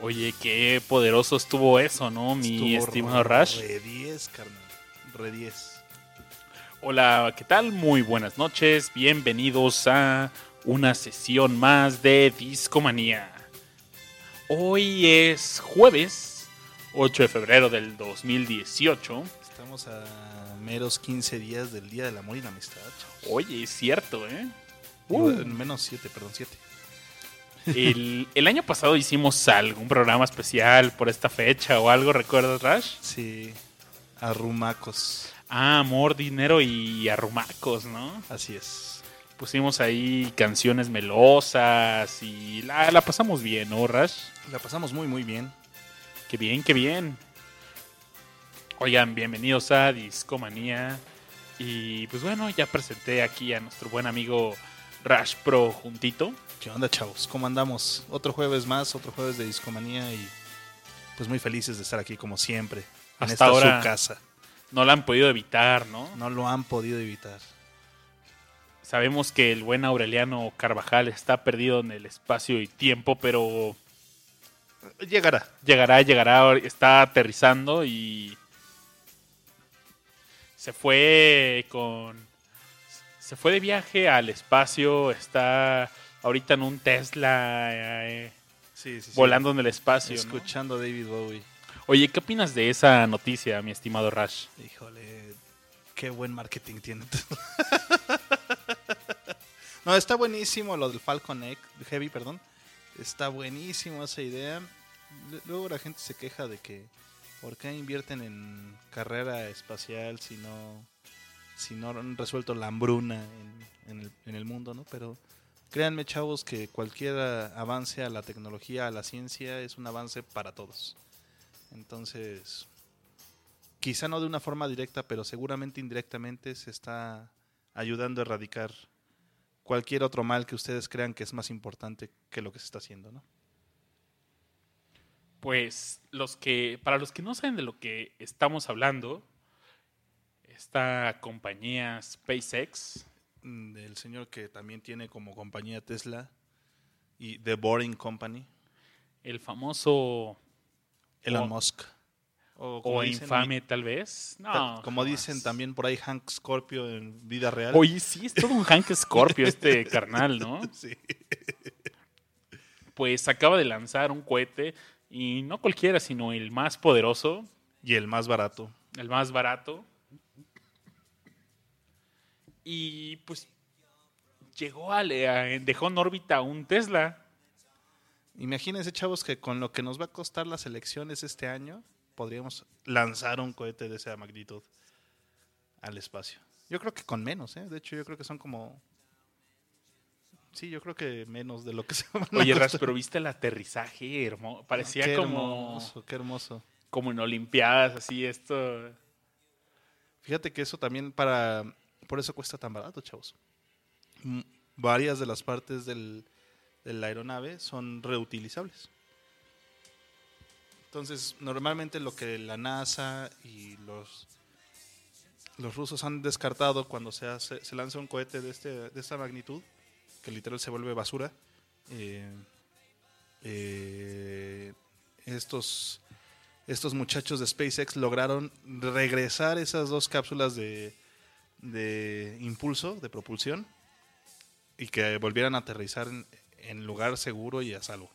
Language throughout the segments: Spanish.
Oye, qué poderoso estuvo eso, ¿no? Mi Estuvo estimado Rash. Re 10, carnal. Re 10. Hola, ¿qué tal? Muy buenas noches. Bienvenidos a una sesión más de Discomanía. Hoy es jueves 8 de febrero del 2018. Estamos a meros 15 días del Día del Amor y la Amistad. chavos. Oye, es cierto, ¿eh? Uh. menos 7, perdón, 7. El, el año pasado hicimos algún programa especial por esta fecha o algo, ¿recuerdas, Rash? Sí. Arrumacos. Ah, amor, dinero y arrumacos, ¿no? Así es. Pusimos ahí canciones melosas y la, la pasamos bien, ¿no, Rash? La pasamos muy, muy bien. Qué bien, qué bien. Oigan, bienvenidos a Discomanía. Y pues bueno, ya presenté aquí a nuestro buen amigo Rash Pro juntito. ¿Qué onda, chavos? ¿Cómo andamos? Otro jueves más, otro jueves de Discomanía y pues muy felices de estar aquí como siempre. En Hasta esta ahora- su casa. No la han podido evitar, ¿no? No lo han podido evitar. Sabemos que el buen Aureliano Carvajal está perdido en el espacio y tiempo, pero Llegará. llegará, llegará, está aterrizando y se fue con se fue de viaje al espacio, está ahorita en un Tesla eh, Sí, sí, sí. volando en el espacio. Escuchando a David Bowie. Oye, ¿qué opinas de esa noticia, mi estimado Rash? Híjole, qué buen marketing tiene. no, está buenísimo lo del Falcon Egg- Heavy, perdón. Está buenísimo esa idea. Luego la gente se queja de que ¿por qué invierten en carrera espacial si no si no han resuelto la hambruna en, el, en el mundo, ¿no? Pero créanme, chavos, que cualquier avance a la tecnología, a la ciencia, es un avance para todos. Entonces, quizá no de una forma directa, pero seguramente indirectamente se está ayudando a erradicar cualquier otro mal que ustedes crean que es más importante que lo que se está haciendo, ¿no? Pues los que para los que no saben de lo que estamos hablando, esta compañía SpaceX Mm, Del señor que también tiene como compañía Tesla y The Boring Company, el famoso Elon Musk. O, o como dicen, infame tal vez. No, como dicen también por ahí Hank Scorpio en vida real. Oye, sí, es todo un Hank Scorpio este carnal, ¿no? Sí. Pues acaba de lanzar un cohete y no cualquiera, sino el más poderoso, Y el más barato. el más barato. Y pues llegó a, a- dejó en órbita un Tesla. Imagínense, chavos, que con lo que nos va a costar las elecciones este año, podríamos lanzar un cohete de esa magnitud al espacio. Yo creo que con menos, ¿eh? De hecho, yo creo que son como... Sí, yo creo que menos de lo que se van a Oye, Ras, pero viste el aterrizaje, hermoso. Parecía Qué como, hermoso, qué hermoso. como en Olimpiadas, así esto. Fíjate que eso también para... Por eso cuesta tan barato, chavos. Varias de las partes del, de la aeronave son reutilizables. Entonces, normalmente lo que la NASA y los, rusos han descartado cuando se, hace, se lanza un cohete de, este, de esta magnitud, que literal se vuelve basura, eh, eh, estos, muchachos de SpaceX lograron regresar esas dos cápsulas de, de impulso, de propulsión, y que volvieran a aterrizar en lugar seguro y a salvo.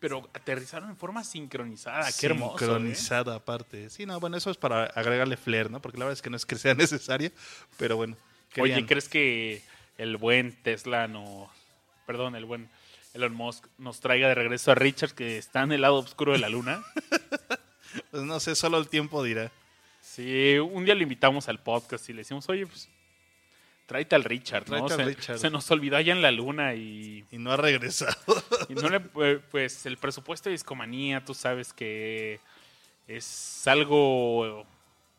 Pero aterrizaron en forma sincronizada. Qué hermoso. ¿eh? Sincronizada aparte. Sí, no, bueno, eso es para agregarle flair, ¿no? Porque la verdad es que no es que sea necesario, pero bueno. Oye, querían- ¿crees que el buen Tesla no. Perdón, el buen Elon Musk nos traiga de regreso a Richard que está en el lado oscuro de la luna? Pues no sé, solo el tiempo dirá. Sí, un día lo invitamos al podcast y le decimos, oye, pues tráete al Richard, ¿no? Tráete al se, Richard. se nos olvidó allá en la luna y, Y no ha regresado. y no le, pues el presupuesto de discomanía, tú sabes que es algo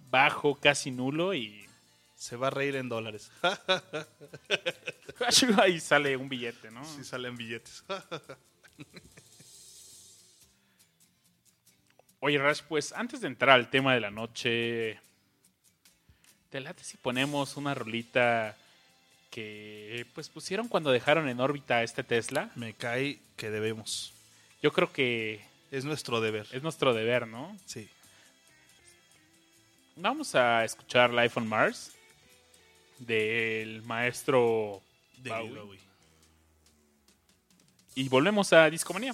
bajo, casi nulo y Se va a reír en dólares. ahí sale un billete, ¿no? Si salen billetes. Oye, Rash, pues antes de entrar al tema de la noche, te late si ponemos una rolita que pues pusieron cuando dejaron en órbita este Tesla. Me cae que debemos. Yo creo que Es nuestro deber. es nuestro deber, ¿no? Sí. Vamos a escuchar Life on Mars del maestro David Bowie. Bowie. y volvemos a Discomanía.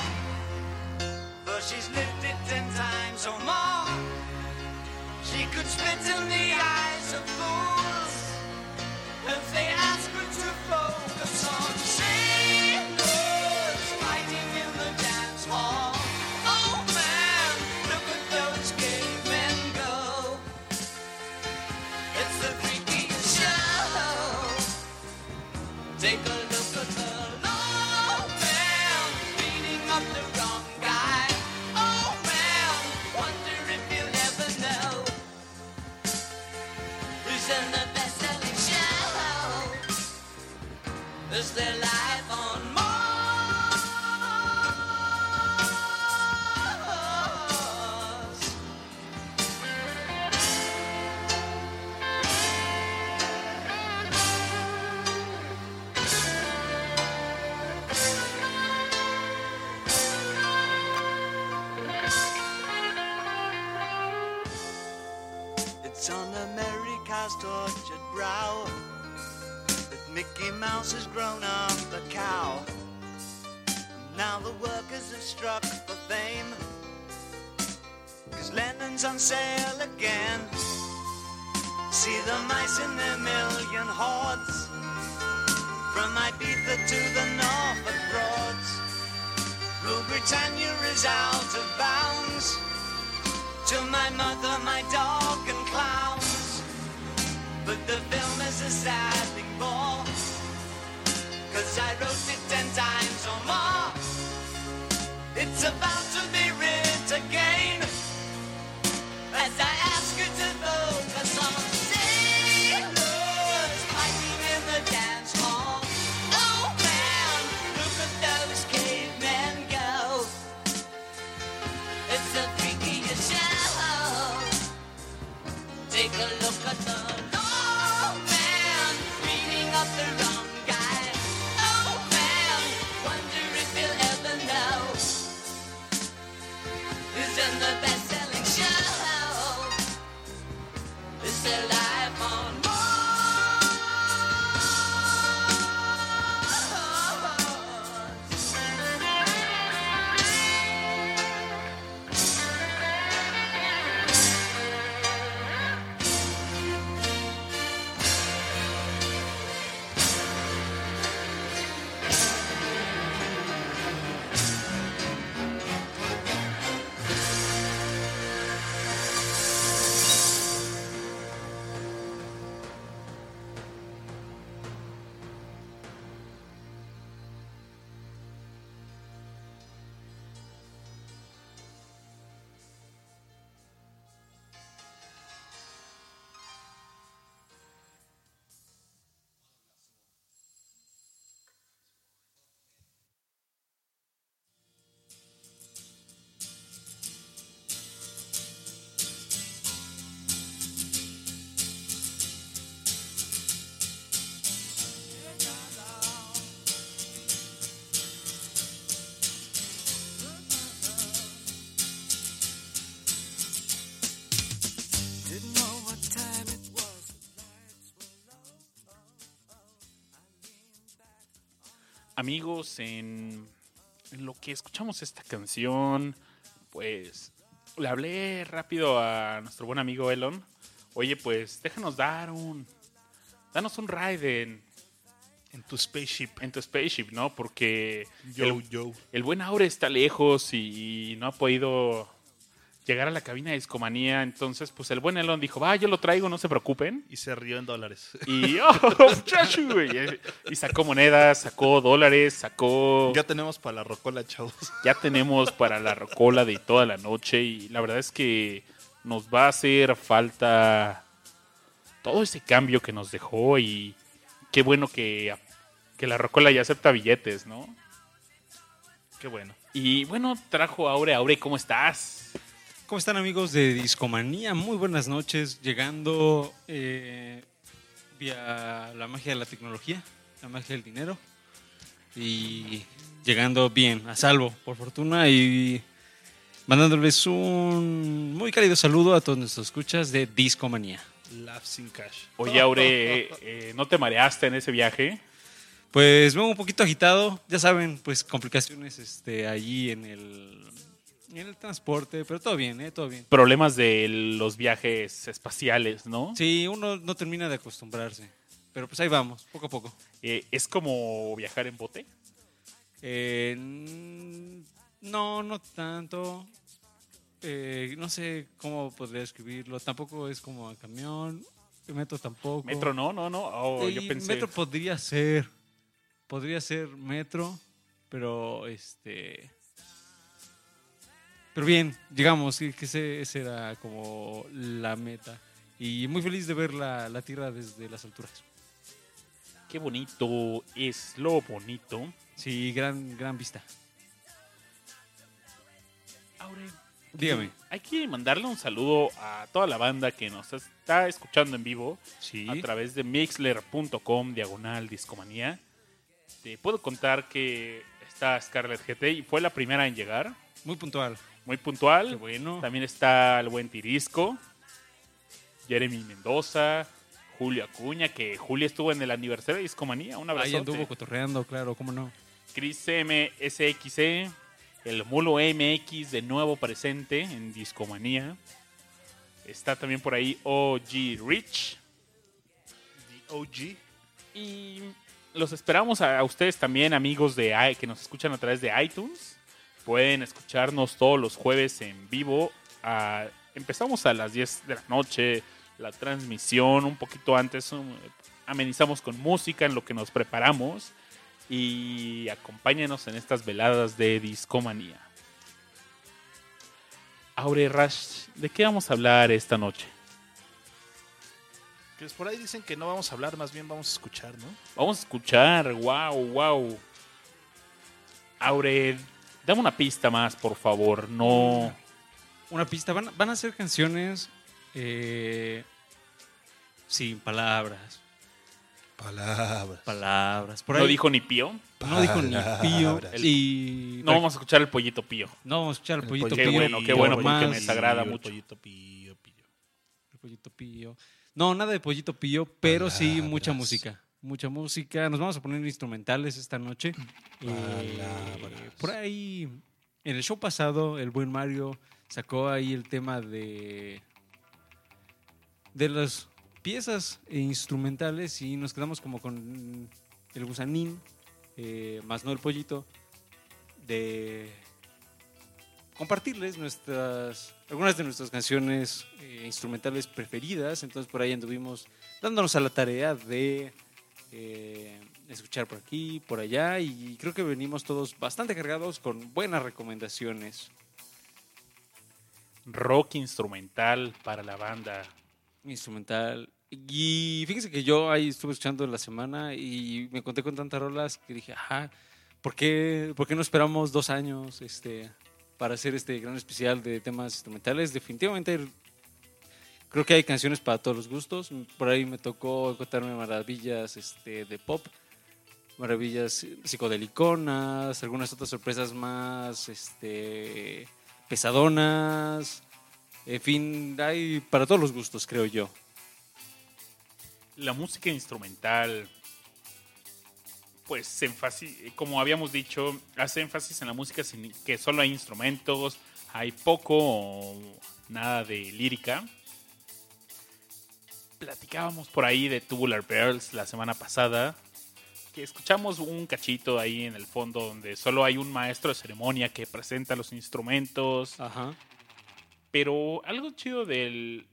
she's lived it ten times or more. She could spit in the eyes of fools if they Amigos, en, en lo que escuchamos esta canción, pues le hablé rápido a nuestro buen amigo Elon. Oye, pues déjanos dar un. Danos un ride en, En tu spaceship. en tu spaceship, ¿no? Porque Yo, el, yo. el buen Aure está lejos y, no ha podido llegar a la cabina de discomanía. Entonces, pues el buen Elon dijo, va, yo lo traigo, no se preocupen. Y se rió en dólares. Y, oh, muchacho, y sacó monedas, sacó dólares, sacó... ya tenemos para la rocola, chavos. Ya tenemos para la rocola de toda la noche y la verdad es que nos va a hacer falta todo ese cambio que nos dejó y qué bueno que, que la rocola ya acepta billetes, ¿no? Qué bueno. Y bueno, trajo a Aure. Aure, ¿cómo estás? ¿Cómo están amigos de Discomanía? Muy buenas noches, llegando eh, vía la magia de la tecnología, la magia del dinero y llegando bien, a salvo, por fortuna, y mandándoles un muy cálido saludo a todos nuestros escuchas de Discomanía. Laugh sin cash. Oye, Aure, eh, ¿no te mareaste en ese viaje? Pues vengo un poquito agitado, ya saben, pues complicaciones este, allí en el, en el transporte, pero todo bien, ¿eh? Todo bien. Problemas de los viajes espaciales, ¿no? Sí, uno no termina de acostumbrarse, pero pues ahí vamos, poco a poco. Eh, ¿Es como viajar en bote? Eh, no, no tanto. Eh, no sé cómo podría escribirlo. Tampoco es como a camión. Metro tampoco. Metro no, no, no. Oh, yo pensé. Metro podría ser. Podría ser metro. Pero este. Pero bien, llegamos. Que ese, ese era como la meta. Y muy feliz de ver la, la tierra desde las alturas. Qué bonito es lo bonito. Sí, gran, gran vista. Aure, Dígame. hay que mandarle un saludo a toda la banda que nos está escuchando en vivo Sí. a través de mixler.com diagonal discomanía. Te puedo contar que está Scarlett GT y fue la primera en llegar. Muy puntual. Muy puntual. Qué bueno. También está el buen Tirisco, Jeremy Mendoza, Julio Acuña, que Julio estuvo en el aniversario de Discomanía. Un Ahí abrazo. anduvo cotorreando, claro, cómo no. Chris MSXE, el Mulo MX de nuevo presente en Discomanía. Está también por ahí OG Rich. The OG. Y los esperamos a, a ustedes también, amigos de que nos escuchan a través de iTunes. Pueden escucharnos todos los jueves en vivo. a- empezamos a las 10 de la noche la transmisión, un poquito antes um, amenizamos con música en lo que nos preparamos y acompáñenos en estas veladas de discomanía. Aure Rash, ¿de qué vamos a hablar esta noche? Que por ahí dicen que no vamos a hablar, más bien vamos a escuchar, ¿no? Vamos a escuchar, wow, wow. Aure, dame una pista más, por favor. No. Una pista, van, van a ser canciones eh, sin palabras. Palabras. Palabras. Por no dijo ni pío. no dijo ni pío. Y No vamos a escuchar el pollito pío. no vamos a escuchar el El pollito Qué pío. bueno, qué bueno, porque más- me desagrada el mucho. pollito pío, pío. El pollito pío. No, nada de pollito pío, pero sí mucha música. Mucha música. Nos vamos a poner instrumentales esta noche. Eh, Palabras. por ahí, en el show pasado, el buen Mario sacó ahí el tema de de las piezas instrumentales y nos quedamos como con el gusanín, eh, más no el pollito, de compartirles nuestras algunas de nuestras canciones eh, instrumentales preferidas. Entonces por ahí anduvimos dándonos a la tarea de eh, escuchar por aquí, por allá y creo que venimos todos bastante cargados con buenas recomendaciones. Rock instrumental para la banda. instrumental. Y fíjense que yo ahí estuve escuchando en la semana y me conté con tantas rolas que dije, ajá, ¿por qué, por qué no esperamos dos años este, para hacer este gran especial de temas instrumentales? Definitivamente creo que hay canciones para todos los gustos. Por ahí me tocó encontrarme maravillas este, de pop, maravillas psicodeliconas, algunas otras sorpresas más este, pesadonas. En fin, hay para todos los gustos, creo yo. La música instrumental, pues, como habíamos dicho, hace énfasis en la música sin que solo hay instrumentos, hay poco o nada de lírica. Platicábamos por ahí de Tubular Bells la semana pasada, que escuchamos un cachito ahí en el fondo donde solo hay un maestro de ceremonia que presenta los instrumentos. Ajá. Pero algo chido del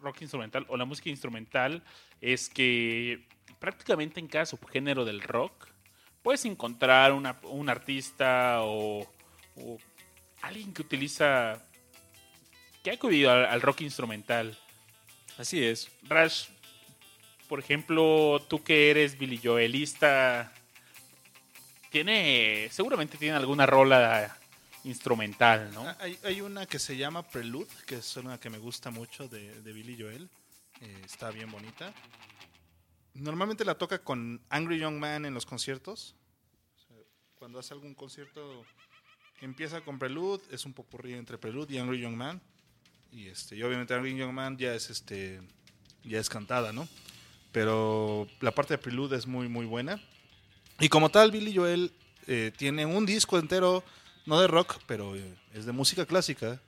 rock instrumental o la música instrumental es que prácticamente en cada subgénero del rock puedes encontrar una- un artista o, o alguien que utiliza, que ha acudido al, al rock instrumental. Así es. Rash, por ejemplo, tú que eres Billy Joelista, tiene, seguramente tiene alguna rola instrumental, ¿no? Ah, Hay, hay una que se llama Prelude, que es una que me gusta mucho de, de Billy Joel. Eh, está bien bonita. Normalmente la toca con Angry Young Man en los conciertos. O sea, cuando hace algún concierto, empieza con Prelude, es un popurrí entre Prelude y Angry Young Man. Y, este, y obviamente Angry Young Man ya es, este, ya es cantada, ¿no? Pero la parte de Prelude es muy, muy buena. Y como tal, Billy Joel eh, tiene un disco entero no de rock, pero eh, es de música clásica.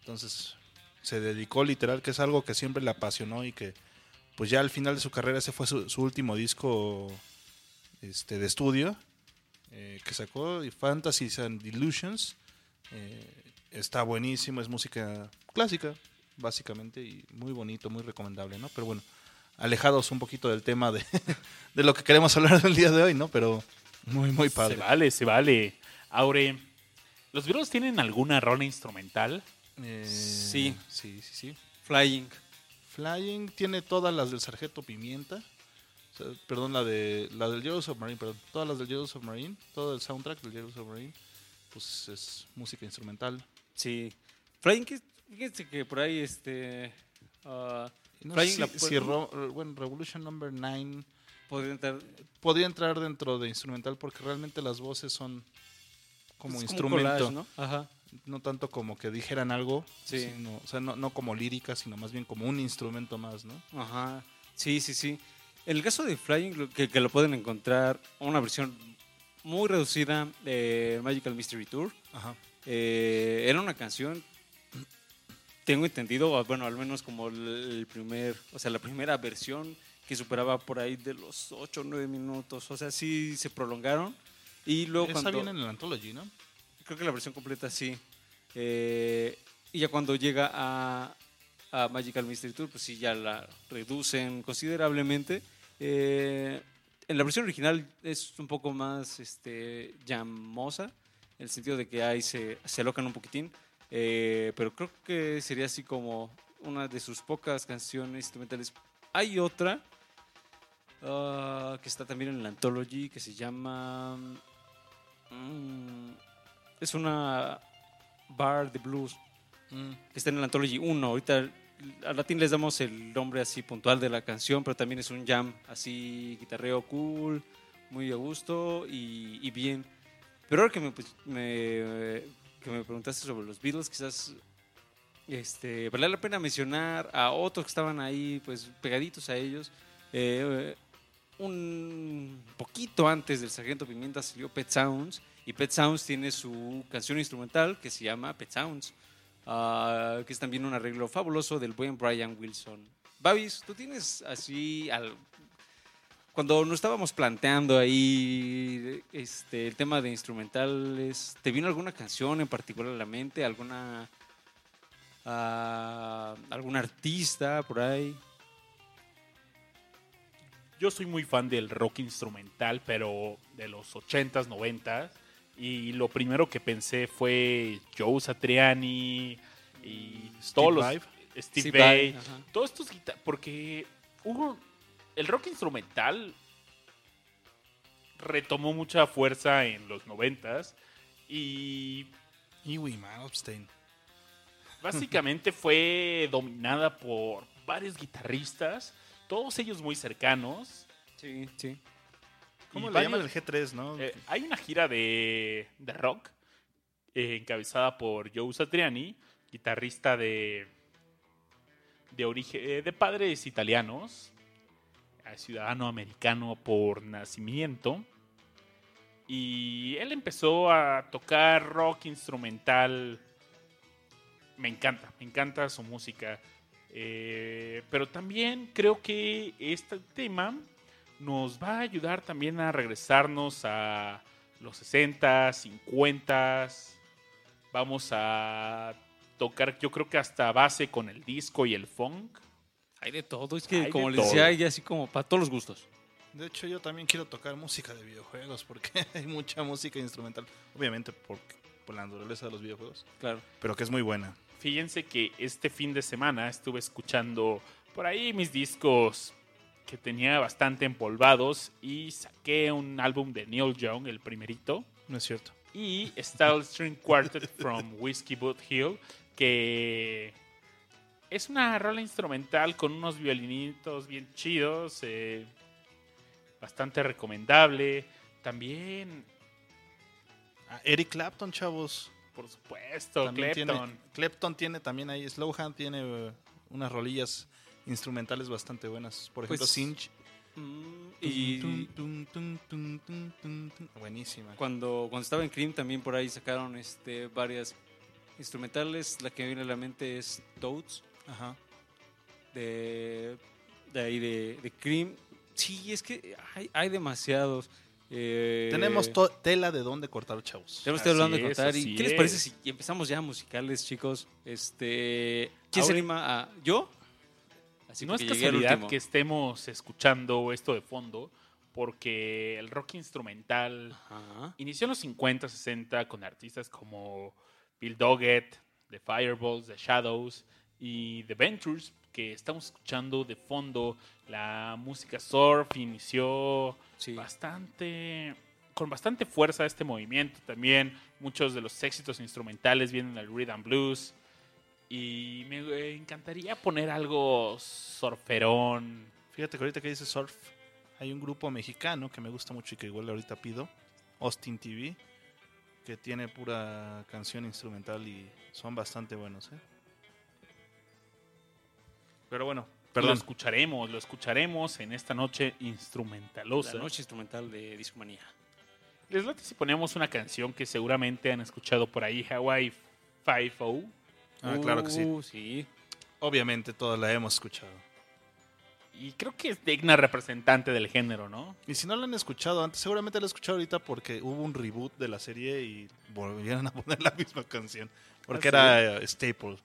Entonces se dedicó literal, que es algo que siempre le apasionó y que pues ya al final de su carrera ese fue su, su último disco este, de estudio eh, que sacó, Fantasies and Delusions. Eh, está buenísimo, es música clásica, básicamente, y muy bonito, muy recomendable, ¿no? Pero bueno, alejados un poquito del tema de, de lo que queremos hablar el día de hoy, ¿no? Pero muy, muy padre. Se vale, se vale. Aure, ¿los Beatles tienen alguna rola instrumental? Eh, Sí. Sí, sí, sí. Flying. Flying tiene todas las del Sargento Pimienta. O sea, perdón, la de la del Yellow Submarine, perdón. Todas las del Yellow Submarine, todo el soundtrack del Yellow Submarine, pues es música instrumental. Sí. Flying, fíjense que por ahí este. Y No Flying la si, Ro- bueno, Revolution Number 9 podría entrar. podría entrar dentro de instrumental porque realmente las voces son como es instrumento. collage, ¿no? Ajá. no tanto como que dijeran algo, Sí. sino- o sea, no, no como lírica, sino más bien como un instrumento más, ¿no? Ajá. Sí, sí, sí. En el caso de Flying, que, que lo pueden encontrar una versión muy reducida de Magical Mystery Tour. Ajá. Eh, era una canción, tengo entendido, bueno, al menos como el primer, o sea, la primera versión que superaba por ahí de los 8 o 9 minutos. O sea, sí se prolongaron. Y luego Esa cuando... viene en el Anthology, ¿no? Creo que la versión completa sí. Eh, y ya cuando llega a, a Magical Mystery Tour, pues sí, ya la reducen considerablemente. Eh, en la versión original es un poco más este, llamosa, en el sentido de que ahí se, se alocan un poquitín. Eh, pero creo que sería así como una de sus pocas canciones instrumentales. Hay otra ah, que está también en la Anthology que se llama. mm, es una bar de blues que está en el Anthology 1. Ahorita al latín les damos el nombre así puntual de la canción, pero también es un jam así, guitarreo cool, muy a gusto y, y bien. Pero ahora que me, me- que me preguntaste sobre los Beatles, quizás este, vale la pena mencionar a otros que estaban ahí, pues pegaditos a ellos. Eh, un poquito antes del Sargento Pimienta salió Pet Sounds y Pet Sounds tiene su canción instrumental que se llama Pet Sounds, ah, que es también un arreglo fabuloso del buen Brian Wilson. Babis, tú tienes así al- cuando nos estábamos planteando ahí este, el tema de instrumentales, ¿te vino alguna canción en particular a la mente? ¿Alguna ah, algún artista por ahí? Yo soy muy fan del rock instrumental, pero de los 80s, 90s. Y lo primero que pensé fue Joe Satriani y todos los. Steve ajá. todos estos guita- porque hubo el rock instrumental retomó mucha fuerza en los 90s y Iwi Malmsteen. básicamente fue dominada por varios guitarristas, todos ellos muy cercanos. Sí, sí. ¿Cómo le llaman el varios- G3, no? Eh, hay una gira de, de rock eh, encabezada por Joe Satriani, guitarrista de de origen eh, de padres italianos, ciudadano americano por nacimiento. Y él empezó a tocar rock instrumental me encanta, me encanta su música. Eh, pero también creo que este tema nos va a ayudar también a regresarnos a los 60, 50. Vamos a tocar, yo creo que hasta base con el disco y el funk. Hay de todo. Es que, Hay como de les decía, hay así como para todos los gustos. De hecho, yo también quiero tocar música de videojuegos porque hay mucha música instrumental. Obviamente por, por la naturaleza de los videojuegos, Claro. pero que es muy buena. Fíjense que este fin de semana estuve escuchando por ahí mis discos que tenía bastante empolvados y saqué un álbum de Neil Young, el primerito, No es cierto. y Style String Quartet from Whiskey Boot Hill, que es una rola instrumental con unos violinitos bien chidos, eh, bastante recomendable. También, Ah, Eric Clapton, chavos. por supuesto, También Clapton. Tiene, Clapton tiene también ahí, Slowhand tiene eh, unas rolillas instrumentales bastante buenas. Por ejemplo, Pues, Cinch. Y Tum, tum, tum, tum, tum, tum, tum. Buenísima. cuando, cuando estaba en Cream también por ahí sacaron este, varias instrumentales. La que me viene a la mente es Toads, Ajá. de, de ahí de, de Cream. Sí, es que hay, hay demasiados. Eh, Tenemos tela de dónde cortar, chavos. Tenemos hablar de contar. así ¿Y qué les parece si empezamos ya musicales, chicos? Este, ¿Quién se anima a.? ¿Yo? Así no es casualidad que estemos escuchando esto de fondo, porque el rock instrumental Ajá. inició en los 50, 60 con artistas como Bill Doggett, The Fireballs, The Shadows y The Ventures, que estamos escuchando de fondo. La música surf inició Sí. bastante con bastante fuerza este movimiento también. Muchos de los éxitos instrumentales vienen del rhythm blues. Y me encantaría poner algo surferón. Fíjate que ahorita que dice surf, hay un grupo mexicano que me gusta mucho y que igual ahorita pido, Austin TV, que tiene pura canción instrumental y son bastante buenos. ¿eh? Pero bueno, Lo perdón. escucharemos, lo escucharemos en esta noche instrumentalosa. La noche instrumental de Discomanía. Les late si ponemos una canción que seguramente han escuchado por ahí, Hawaii 5 Ah, claro que sí. Uh, sí. Obviamente todos la hemos escuchado. Y creo que es digna representante del género, ¿no? Y si no la han escuchado antes, seguramente la han escuchado ahorita porque hubo un reboot de la serie y volvieron a poner la misma canción. Porque Ah, era eh, staple.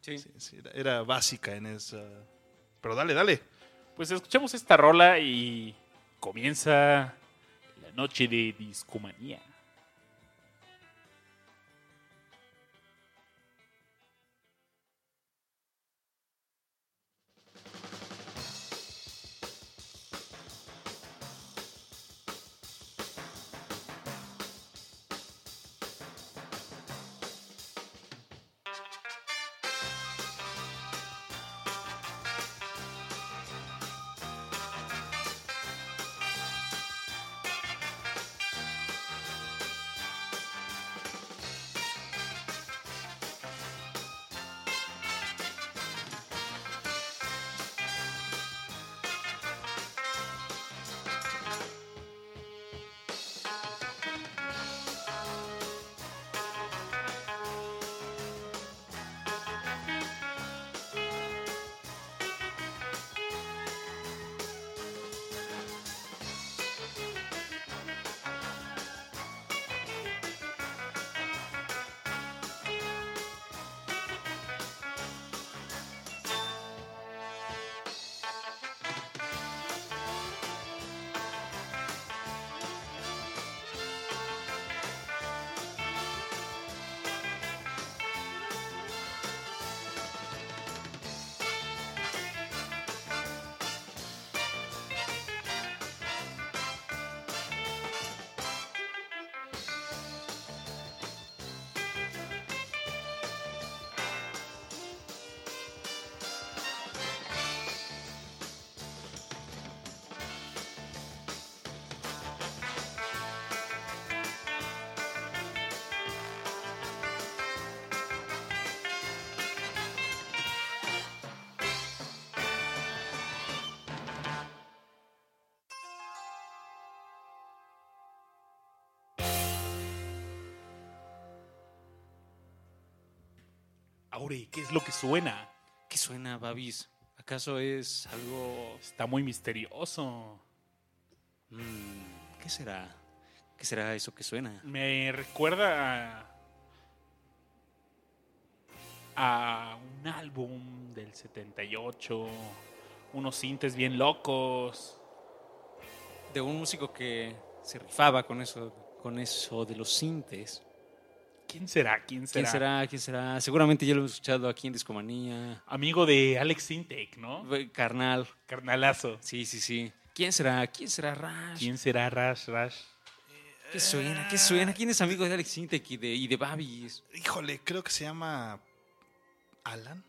Sí. Sí, sí, era, era básica en esa. Pero dale, dale. Pues escuchamos esta rola y comienza la noche de discomanía. ¿Qué es lo que suena? ¿Qué suena, Babis? ¿Acaso es algo... Está muy misterioso. mm, ¿Qué será? ¿Qué será eso que suena? Me recuerda a, a un álbum del 78, unos sintes bien locos. De un músico que se rifaba con eso, con eso de los sintes. ¿Quién será? ¿Quién será? ¿Quién será? ¿Quién será? Seguramente ya lo hemos escuchado aquí en Discomanía. Amigo de Alex Sintek, ¿no? Carnal. Carnalazo. Sí, sí, sí. ¿Quién será? ¿Quién será Rash? ¿Quién será Rash Rash? ¿Qué suena? ¿Qué suena? ¿Quién es amigo de Alex Sintek y de, y de Babis? Híjole, creo que se llama Alan.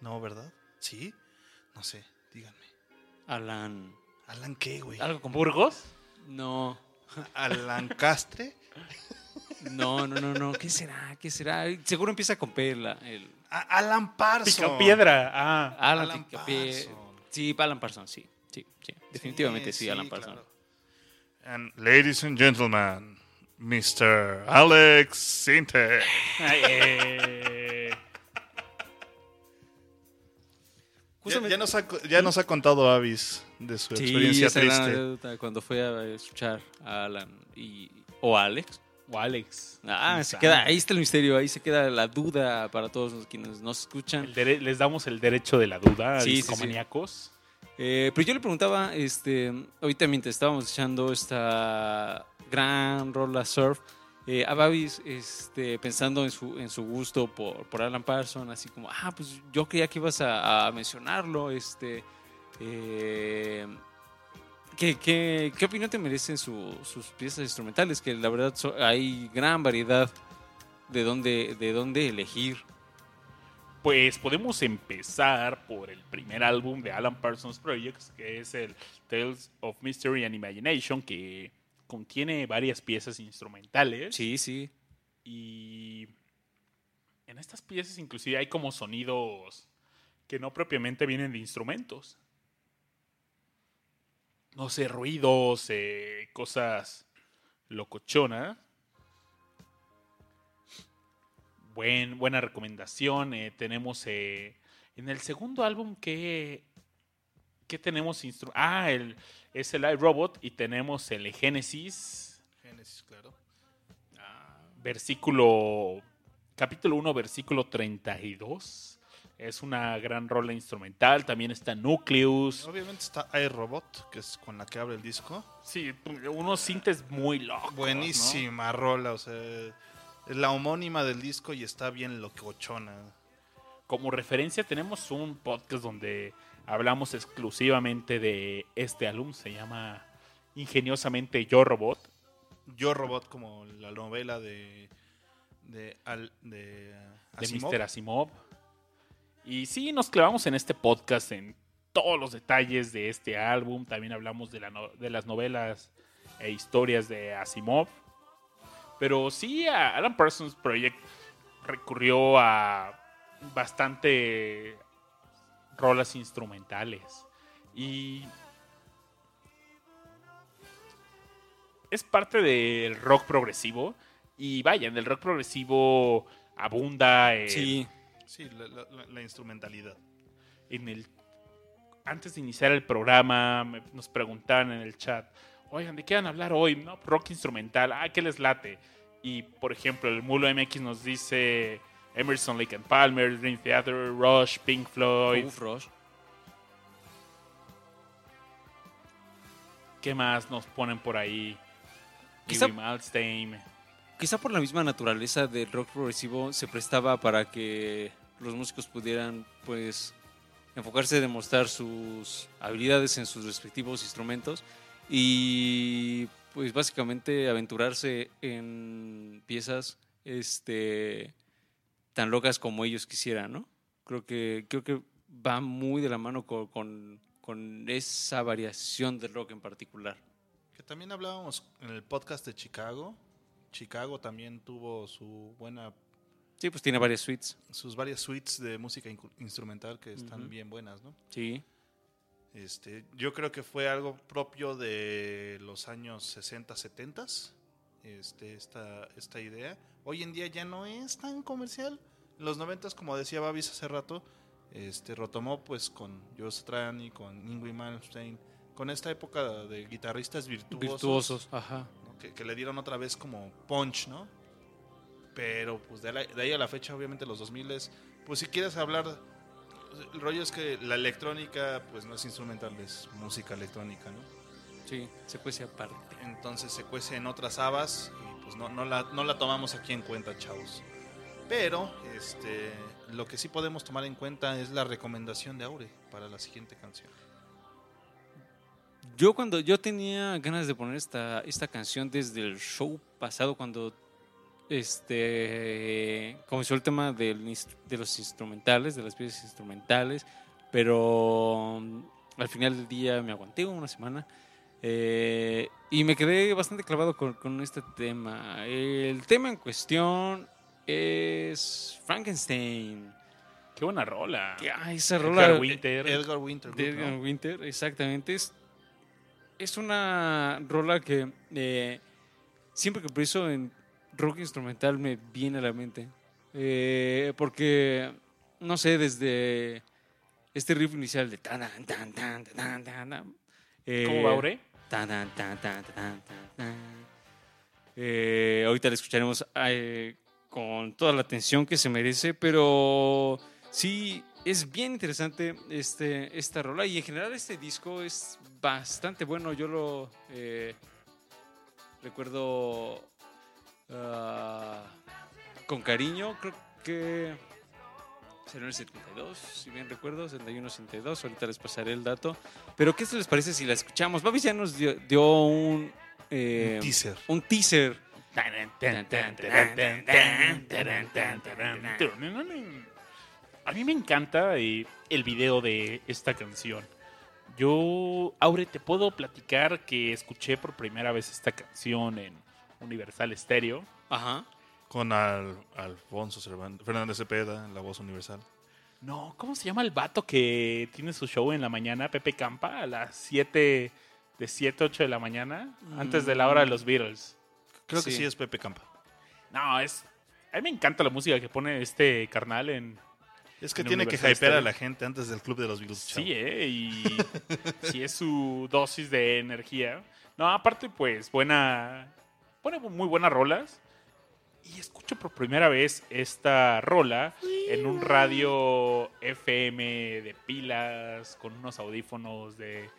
No, ¿verdad? ¿Sí? No sé, díganme. Alan. ¿Alan qué, güey? ¿Algo con Burgos? No. ¿Alan Castre? No, no, no, no. ¿Qué será? ¿Qué será? Seguro empieza con P. la- el, Alan Parsons. Pica piedra. Ah. Alan, Alan. Parsons. Sí, Alan Parsons, sí. Sí, sí. Definitivamente sí, Alan Parsons. claro. And ladies and gentlemen, Mr. Alex Sinte. Eh, Ya, nos ha, ya nos ha contado Avis de su Sí, experiencia esa triste. cuando fue a escuchar a Alan y, o a Alex. O Alex. Ah, ¿Quién se queda, ahí está el misterio, ahí se queda la duda para todos los quienes nos escuchan. Les damos el derecho de la duda a Sí, sí. Eh, pero yo le preguntaba, este, ahorita mientras estábamos echando esta gran rola surf, eh, a Babis, este, pensando en su, en su gusto por, por Alan Parsons, así como, ah, pues yo creía que ibas a, a mencionarlo, este, eh, ¿qué, qué, qué opinión te merecen su- sus piezas instrumentales? Que la verdad so- hay gran variedad de dónde, de dónde elegir. Pues podemos empezar por el primer álbum de Alan Parsons Projects, que es el Tales of Mystery and Imagination, que contiene varias piezas instrumentales. Sí, sí. Y en estas piezas inclusive hay como sonidos que no propiamente vienen de instrumentos. No sé, ruidos, eh, cosas locochonas. Buen, buena recomendación. eh, tenemos eh, en el segundo álbum que... ¿Qué tenemos? instru- Ah, el, es el iRobot y tenemos el Genesis Génesis, claro. versículo, capítulo 1, versículo 32. Es una gran rola instrumental. También está Nucleus. Obviamente está iRobot, que es con la que abre el disco. Sí, unos sintes muy locos. ¿no? Buenísima rola, o sea, es la homónima del disco y está bien locochona. Como referencia tenemos un podcast donde hablamos exclusivamente de este álbum. Se llama ingeniosamente Yo Robot. Yo Robot como la novela de de, Al- de de. Mr. Asimov. Y sí, nos clavamos en este podcast en todos los detalles de este álbum. También hablamos de, la no- de las novelas e historias de Asimov. Pero sí, Alan Parsons Project recurrió a bastante rolas instrumentales. Y es parte del rock progresivo. Y vaya, en el rock progresivo abunda eh, Sí, Sí, la, la- la- instrumentalidad. en el antes de iniciar el programa me- nos preguntaban en el chat, oigan, ¿de qué van a hablar hoy? No, rock instrumental, ah, ¿qué les late? Y por ejemplo, el Mulo MX nos dice Emerson, Lake and Palmer, Dream Theater, Rush, Pink Floyd, Uf, Rush. ¿qué más nos ponen por ahí? Quizá- Ivy Malmsteen. Quizá por la misma naturaleza del rock progresivo se prestaba para que los músicos pudieran, pues, enfocarse en demostrar sus habilidades en sus respectivos instrumentos y, pues, básicamente aventurarse en piezas, este, tan locas como ellos quisieran, ¿no? Creo que creo que va muy de la mano con, con, con esa variación del rock en particular. Que también hablábamos en el podcast de Chicago. Chicago también tuvo su buena Sí, pues tiene varias suites. sus varias suites de música instrumental que están bien buenas, ¿no? Sí. Este, yo creo que fue algo propio de los años 60, 70, este, esta, esta idea. Hoy en día ya no es tan comercial, En los 90, como decía Babis hace rato, este, retomó pues con Joe Strani, con Ingrid Malmsteen, con esta época de guitarristas virtuosos, Virtuosos, aja. Que, que le dieron otra vez como punch, ¿no? Pero pues de, la- de ahí a la fecha, obviamente los 2000 pues si quieres hablar, el rollo es que la electrónica pues no es instrumental, es música electrónica, ¿no? Sí, se cuece aparte. entonces se cuece en otras habas y pues no, no, la, no la tomamos aquí en cuenta, chavos. Pero este, lo que sí podemos tomar en cuenta es la recomendación de Aure para la siguiente canción. Yo cuando yo tenía ganas de poner esta, esta canción desde el show pasado cuando este comenzó el tema del de los instrumentales, de las piezas instrumentales, pero mm, al final del día me aguanté una semana eh, y me quedé bastante clavado con, con este tema. El tema en cuestión es Frankenstein. Qué buena rola. Ah, esa Edgar rola Winter. Edgar Winter. Group, ¿no? Edgar Winter, exactamente. Es, es una rola que eh, siempre que pienso en rock instrumental me viene a la mente. Eh, porque, no sé, desde este riff inicial de... tan, tan, tan, tan, tan, tan, eh, ¿Cómo va, Aure? Tan, tan, tan, tan, tan. Eh, ahorita la escucharemos eh, con toda la atención que se merece, pero sí es bien interesante este, esta rola y en general este disco es bastante bueno. Yo lo eh, recuerdo ah, con cariño, creo que salió en el 72, si bien recuerdo, 71, 72, ahorita les pasaré el dato. Pero ¿qué se les parece si la escuchamos? Babis ya nos dio, dio un, eh, Un teaser. un teaser. A mí me encanta eh, el video de esta canción. Yo, Aure, te puedo platicar que escuché por primera vez esta canción en Universal Stereo. Ajá. Con Al- Alfonso Cervantes, Fernández Cepeda, en la voz universal. No, ¿cómo se llama el vato que tiene su show en la mañana? Pepe Campa, a las 7, de 7, 8 de la mañana, antes de la hora de los Beatles. Creo que Sí. sí es Pepe Campa. No, es... A mí me encanta la música que pone este carnal en... Es que En tiene que hypear a la gente antes del club de los Beatles. Sí, ¿eh? Y sí es su dosis de energía. No, aparte, pues, buena... Pone muy buenas rolas. Y escucho por primera vez esta rola en un radio FM de pilas, con unos audífonos de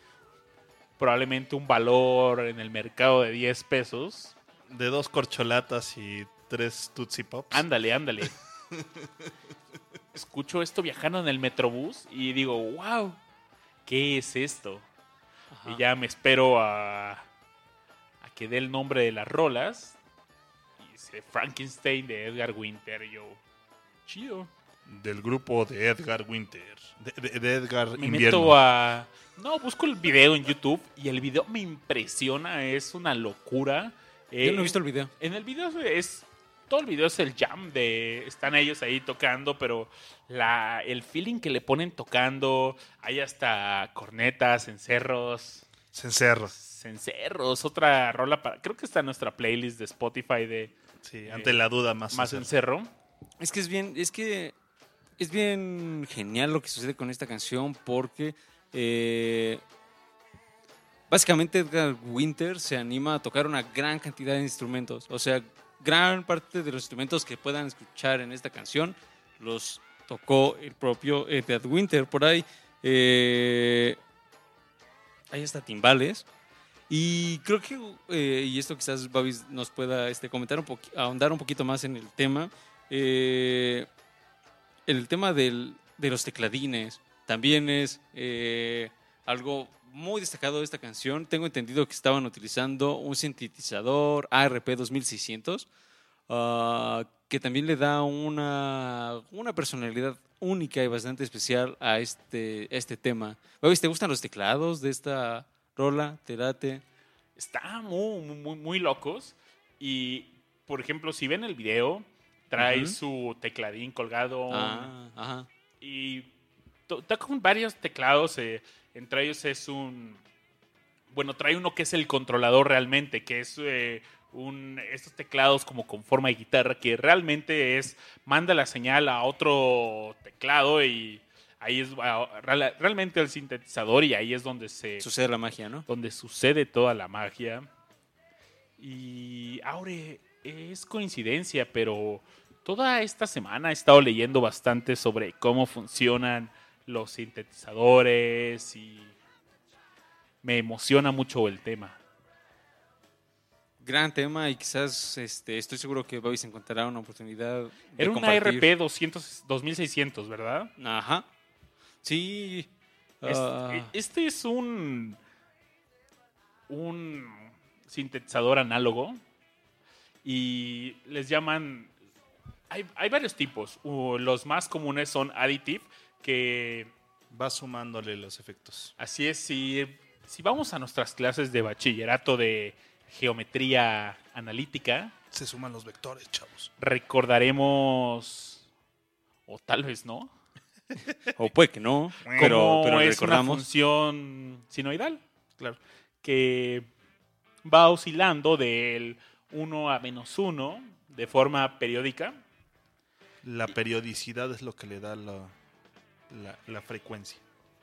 probablemente un valor en el mercado de 10 pesos. De dos corcholatas y tres Tootsie Pops. Ándale, ándale. Escucho esto viajando en el Metrobús y digo, wow, ¿qué es esto? Ajá. Y ya me espero a, a que dé el nombre de las rolas. Y dice Frankenstein de Edgar Winter. Y yo, chido. Del grupo de Edgar Winter. De, de- de Edgar Me Invierno. meto a. No, busco el video en YouTube y el video me impresiona, es una locura. Yo Eh, no he visto el video. En el video es. Todo el video es el jam de. Están ellos ahí tocando, pero la, el feeling que le ponen tocando. Hay hasta cornetas, encerros. Cencerro. Cencerros, otra rola para. Creo que está en nuestra playlist de Spotify de Sí, ante la duda más. Más cencerro. Encerro. Es que es bien, es que es bien genial lo que sucede con esta canción porque eh, básicamente Edgar Winter se anima a tocar una gran cantidad de instrumentos. O sea, gran parte de los instrumentos que puedan escuchar en esta canción los tocó el propio Edgar Winter. Por ahí eh, hay hasta timbales. Y creo que, eh, y esto quizás Babis nos pueda este, comentar un poquito, ahondar un poquito más en el tema. eh, el tema del- de los tecladines también es eh, algo muy destacado de esta canción. Tengo entendido que estaban utilizando un sintetizador ARP 2600 ah, que también le da una, una personalidad única y bastante especial a este, este tema. Babis, ¿te gustan los teclados de esta rola? ¿Te late? Está muy, muy, muy locos. Y, por ejemplo, si ven el video, trae Ujú. su tecladín colgado. Ah, ajá. Y to- toca con varios teclados. eh, entre ellos es un. Bueno, trae uno que es el controlador realmente, que es eh, un, estos teclados como con forma de guitarra que realmente es, manda la señal a otro teclado y ahí es real- realmente el sintetizador y ahí es donde se Sucede la magia, ¿no? donde sucede toda la magia. Y Aure, es coincidencia, pero toda esta semana he estado leyendo bastante sobre cómo funcionan los sintetizadores y me emociona mucho el tema. Gran tema y quizás este, estoy seguro que Bobby se encontrará una oportunidad. de Era una compartir. RP 200, 2600, ¿verdad? Ajá. Sí. Ah, Este es un, un sintetizador análogo y les llaman... Hay, hay varios tipos. Uh, los más comunes son additive, que Va sumándole los efectos. así es, si, si vamos a nuestras clases de bachillerato de geometría analítica, Se suman los vectores, chavos. recordaremos, o tal vez no, o puede que no, pero, pero es una recordamos. función sinoidal. Claro. que va oscilando del 1 a menos 1 de forma periódica. La periodicidad es lo que le da la, la, la frecuencia.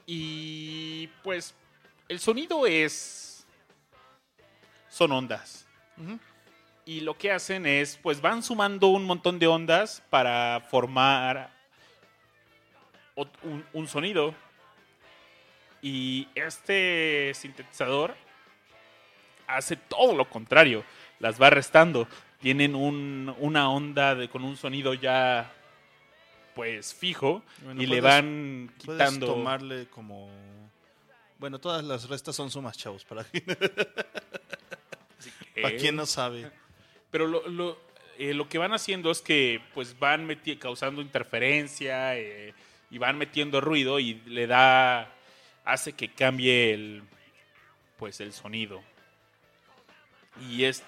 Y pues el sonido es... Son ondas. Y lo que hacen es, pues van sumando un montón de ondas para formar un, un sonido. Y este sintetizador hace todo lo contrario. Las va restando. Tienen un- una onda de- con un sonido ya, pues, fijo. Bueno, y le van quitando... tomarle como... Bueno, todas las restas son sumas, chavos. Para, para quien no sabe. Pero lo, lo, eh, lo que van haciendo es que pues van meti- causando interferencia eh, y van metiendo ruido y le da hace que cambie el pues el sonido. Y este,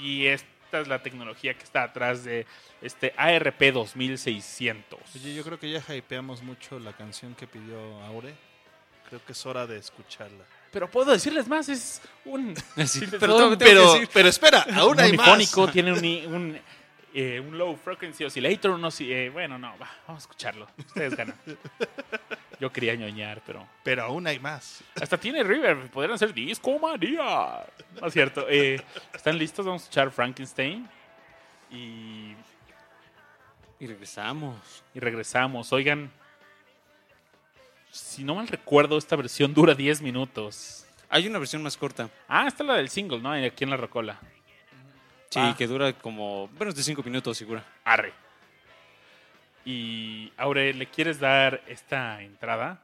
y esta es la tecnología que está atrás de este ARP 2600. Oye, yo creo que ya hypeamos mucho la canción que pidió Aure. Creo que es hora de escucharla. Pero puedo decirles más, es un Sí, sintetizador pero Pero, espera, aún hay más. tiene un, un, eh, un low frequency oscillator, unos, eh, bueno, no, va, vamos a escucharlo. Ustedes ganan. Yo quería ñoñar, pero Pero aún hay más. hasta tiene River, podrían hacer disco María. No es cierto. Eh, ¿Están listos? Vamos a escuchar Frankenstein y, Y regresamos. y regresamos. Oigan, si no mal recuerdo, esta versión dura 10 minutos. Hay una versión más corta. Ah, esta es la del single, ¿no? Aquí en la Rocola. Sí, Ah. que dura como menos de cinco minutos, segura. Arre. Y Aure, ¿le quieres dar esta entrada?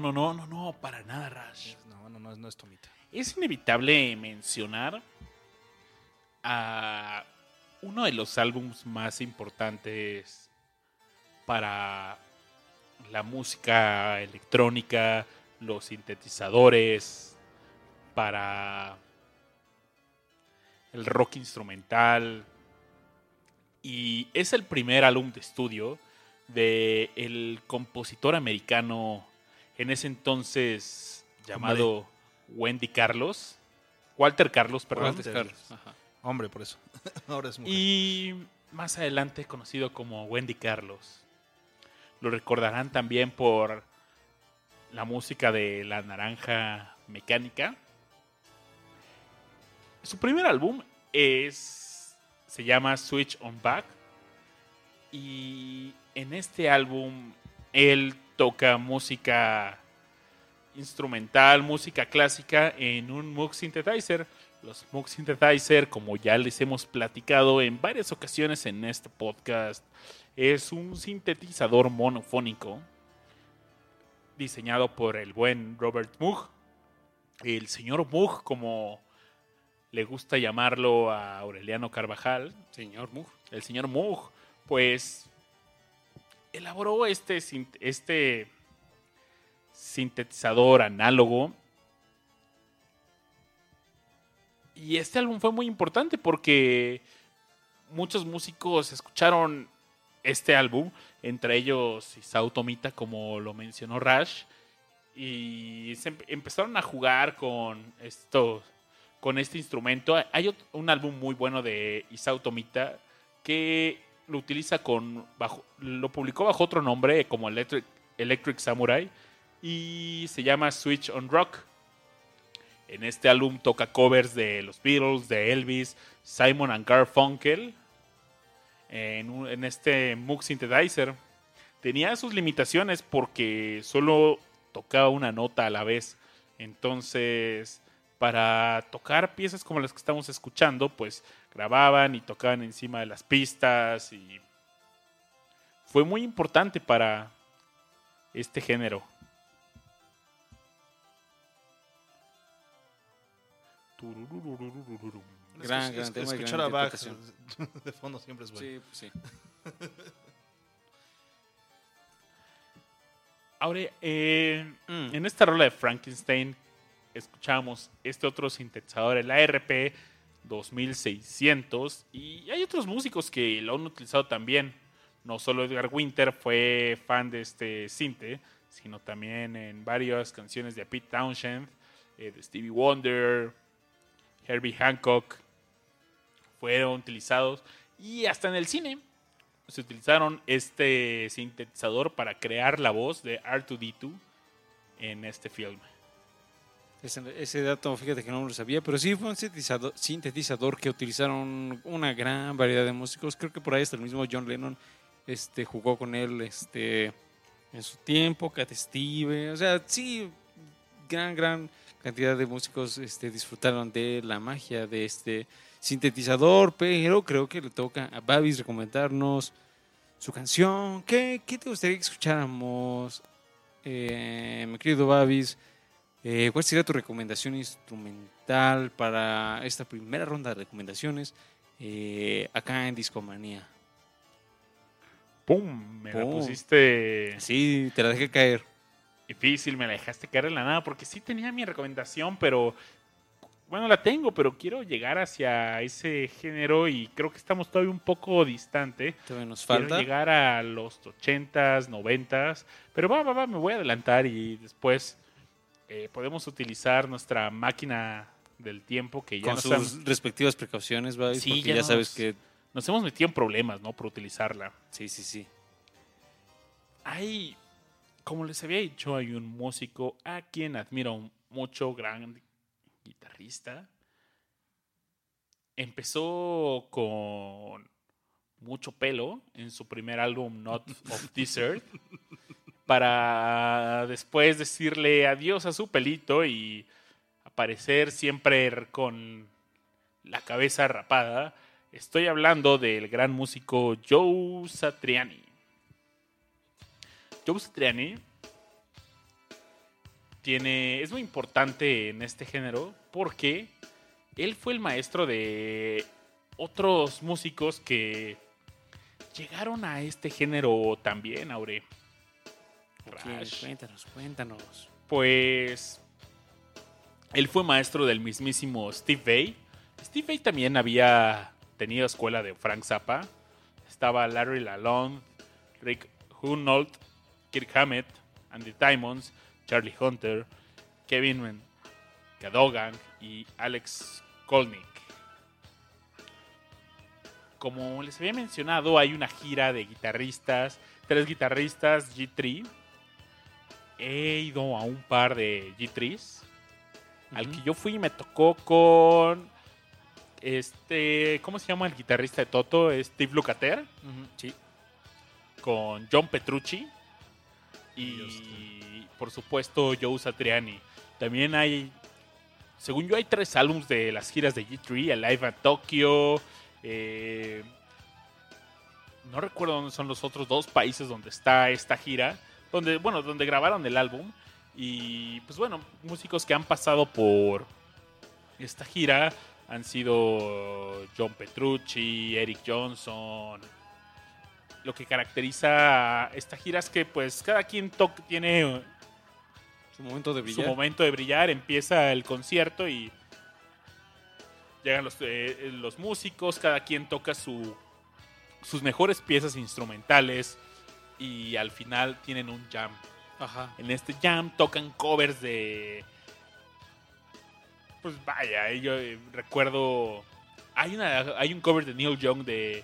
No, no, no, no, no, para nada, Rash. No, no, no, es- no es Tomita. Es inevitable mencionar a uno de los álbumes más importantes para la música electrónica, los sintetizadores, para el rock instrumental. Y es el primer álbum de estudio de el compositor americano en ese entonces llamado Wendy Carlos. Walter Carlos, perdón. Walter. Carlos. Ajá. Hombre, por eso. Ahora es mujer. Y más adelante conocido como Wendy Carlos. Lo recordarán también por la música de La Naranja Mecánica. Su primer álbum es se llama Switch on Back y en este álbum él toca música instrumental, música clásica en un Moog Synthesizer. Los Moog Synthesizer, como ya les hemos platicado en varias ocasiones en este podcast, es un sintetizador monofónico diseñado por el buen Robert Moog. El señor Moog, como le gusta llamarlo a Aureliano Carvajal, Señor Moog. el señor Moog, pues elaboró este, este sintetizador análogo. Y este álbum fue muy importante porque muchos músicos escucharon este álbum, entre ellos Isao Tomita, como lo mencionó Rash, y empezaron a jugar con esto, con este instrumento. Hay un álbum muy bueno de Isao Tomita que lo utiliza con bajo, lo publicó bajo otro nombre como Electric, Electric Samurai y se llama Switch on Rock. En este álbum toca covers de los Beatles, de Elvis, Simon and Garfunkel. En, en este Moog Synthesizer tenía sus limitaciones porque solo tocaba una nota a la vez. Entonces, para tocar piezas como las que estamos escuchando, pues grababan y tocaban encima de las pistas y fue muy importante para este género. Gran, gran es- tema Escuchar gran a Bach de fondo siempre es bueno. Sí, pues sí. Ahora, eh, Mm. en esta rola de Frankenstein escuchamos este otro sintetizador, el ARP 2600, y hay otros músicos que lo han utilizado también. No solo Edgar Winter fue fan de este sinte, sino también en varias canciones de Pete Townshend, eh, de Stevie Wonder, Herbie Hancock, fueron utilizados, y hasta en el cine se utilizaron este sintetizador para crear la voz de R2D2 en este film. Ese, dato, fíjate que no lo sabía, pero sí fue un sintetizador, sintetizador que utilizaron una gran variedad de músicos. Creo que por ahí hasta el mismo John Lennon este, jugó con él este, en su tiempo, Cat Steve. O sea, sí, gran, gran cantidad de músicos este, disfrutaron de la magia de este sintetizador, pero creo que le toca a Babis recomendarnos su canción. ¿Qué, qué te gustaría que escucháramos, eh, mi querido Babis? Eh, ¿Cuál sería tu recomendación instrumental para esta primera ronda de recomendaciones eh, acá en Discomanía? ¡Pum! Me la pusiste Sí, te la dejé caer. difícil, me la dejaste caer en la nada, porque sí tenía mi recomendación, pero. Bueno, la tengo, pero quiero llegar hacia ese género y creo que estamos todavía un poco distante. Todavía nos Quiero falta. llegar a los 80s, 90s, pero va, va, va, me voy a adelantar y después eh, podemos utilizar nuestra máquina del tiempo que ya Con nos, sus han- respectivas precauciones, ¿va? Sí, Porque ya ya, sabes que... nos hemos metido en problemas, ¿no? Por utilizarla. Sí, sí, sí. Hay, como les había dicho, hay un músico a quien admiro mucho, gran guitarrista. Empezó con mucho pelo en su primer álbum, Not of Desert, para después decirle adiós a su pelito y aparecer siempre con la cabeza rapada. Estoy hablando del gran músico Joe Satriani. Joe Satriani tiene, es muy importante en este género porque él fue el maestro de otros músicos que llegaron a este género también, Aure. Rash. cuéntanos, cuéntanos. Pues él fue maestro del mismísimo Steve Vai. Steve Vai también había tenido escuela de Frank Zappa. Estaba Larry Lalonde, Rick Hunold, Kirk Hammett, Andy Diamonds, Charlie Hunter, Kevin Cadogan y Alex Kolnick. Como les había mencionado, hay una gira de guitarristas, tres guitarristas G3 he ido a un par de G3s. Al que yo fui me tocó con este, ¿cómo se llama el guitarrista de Toto? Steve Lukather, Sí. con John Petrucci y por supuesto Joe Satriani. También hay, según yo hay tres álbumes de las giras de G3, Alive at Tokyo, eh, no recuerdo dónde son los otros dos países donde está esta gira, donde, bueno, donde grabaron el álbum. Y pues bueno, músicos que han pasado por esta gira han sido John Petrucci, Eric Johnson. Lo que caracteriza a esta gira es que pues cada quien tiene Su momento de su brillar. momento de brillar, empieza el concierto y llegan los, eh, los músicos, cada quien toca su, sus mejores piezas instrumentales y al final tienen un jam. Ajá. En este jam tocan covers de... Pues vaya, yo eh, recuerdo... Hay, una, hay un cover de Neil Young de...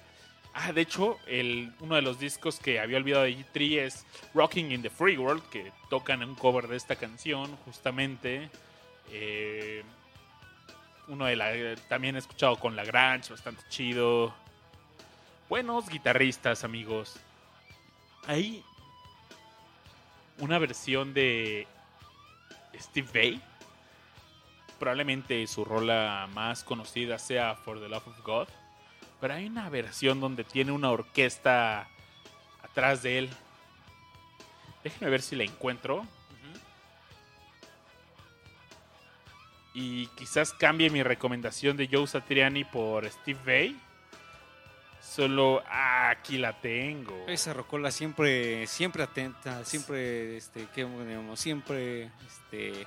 Ah, de hecho, el, uno de los discos que había olvidado de G3 es Rocking in the Free World, que tocan un cover de esta canción, justamente. Eh, uno de la... También he escuchado con Lagrange, bastante chido. Buenos guitarristas, amigos. Hay una versión de Steve Vai. Probablemente su rola más conocida sea For the Love of God. Pero hay una versión donde tiene una orquesta atrás de él. Déjenme ver si la encuentro. Y quizás cambie mi recomendación de Joe Satriani por Steve Vai. Solo ah, aquí la tengo. Esa rocola siempre, siempre atenta, siempre, este, ¿qué digamos? Siempre, este,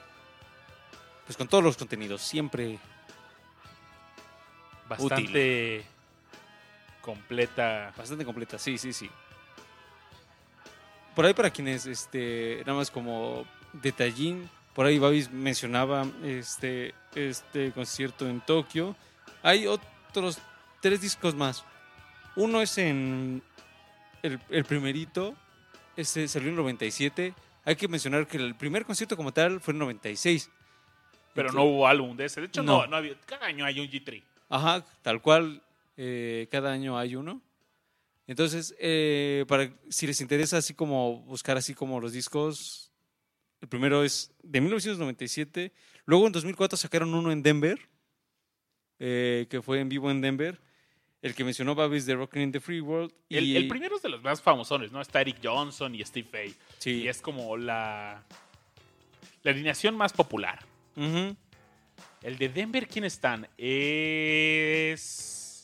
pues con todos los contenidos, siempre. Bastante completa. Bastante completa, sí, sí, sí. Por ahí para quienes, este, nada más como detallín, por ahí Babis mencionaba este, este concierto en Tokio. Hay otros tres discos más. Uno es en el, el primerito, ese salió en el 97. Hay que mencionar que el primer concierto como tal fue en 96. Pero no hubo álbum de ese. De hecho, no, No. no había. Cada año hay un G3. Ajá, tal cual, eh, cada año hay uno. Entonces, eh, para si les interesa así como buscar así como los discos, el primero es de 1997. Luego en 2004 sacaron uno en Denver, eh, que fue en vivo en Denver. El que mencionó Babis de Rockin' in the Free World. El, y- el primero es de los más famosones, ¿no? Está Eric Johnson y Steve Vai. Sí. Y es como la. la alineación más popular. El de Denver, ¿quién están? Es.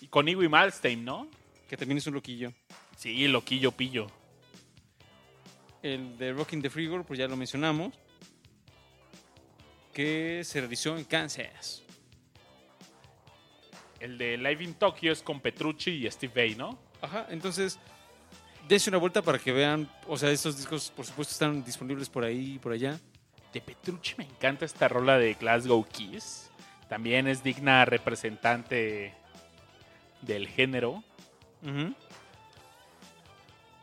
y Con Iggy Malstein, ¿no? Que también es un loquillo. Sí, loquillo pillo. El de Rocking the Frigor, pues ya lo mencionamos. Que se realizó en Kansas. El de Live in Tokyo es con Petrucci y Steve Vai, ¿no? Ajá, entonces, dense una vuelta para que vean. O sea, estos discos, por supuesto, están disponibles por ahí y por allá. De Petrucci me encanta esta rola de Glasgow Kiss. También es digna representante del género. Ujú.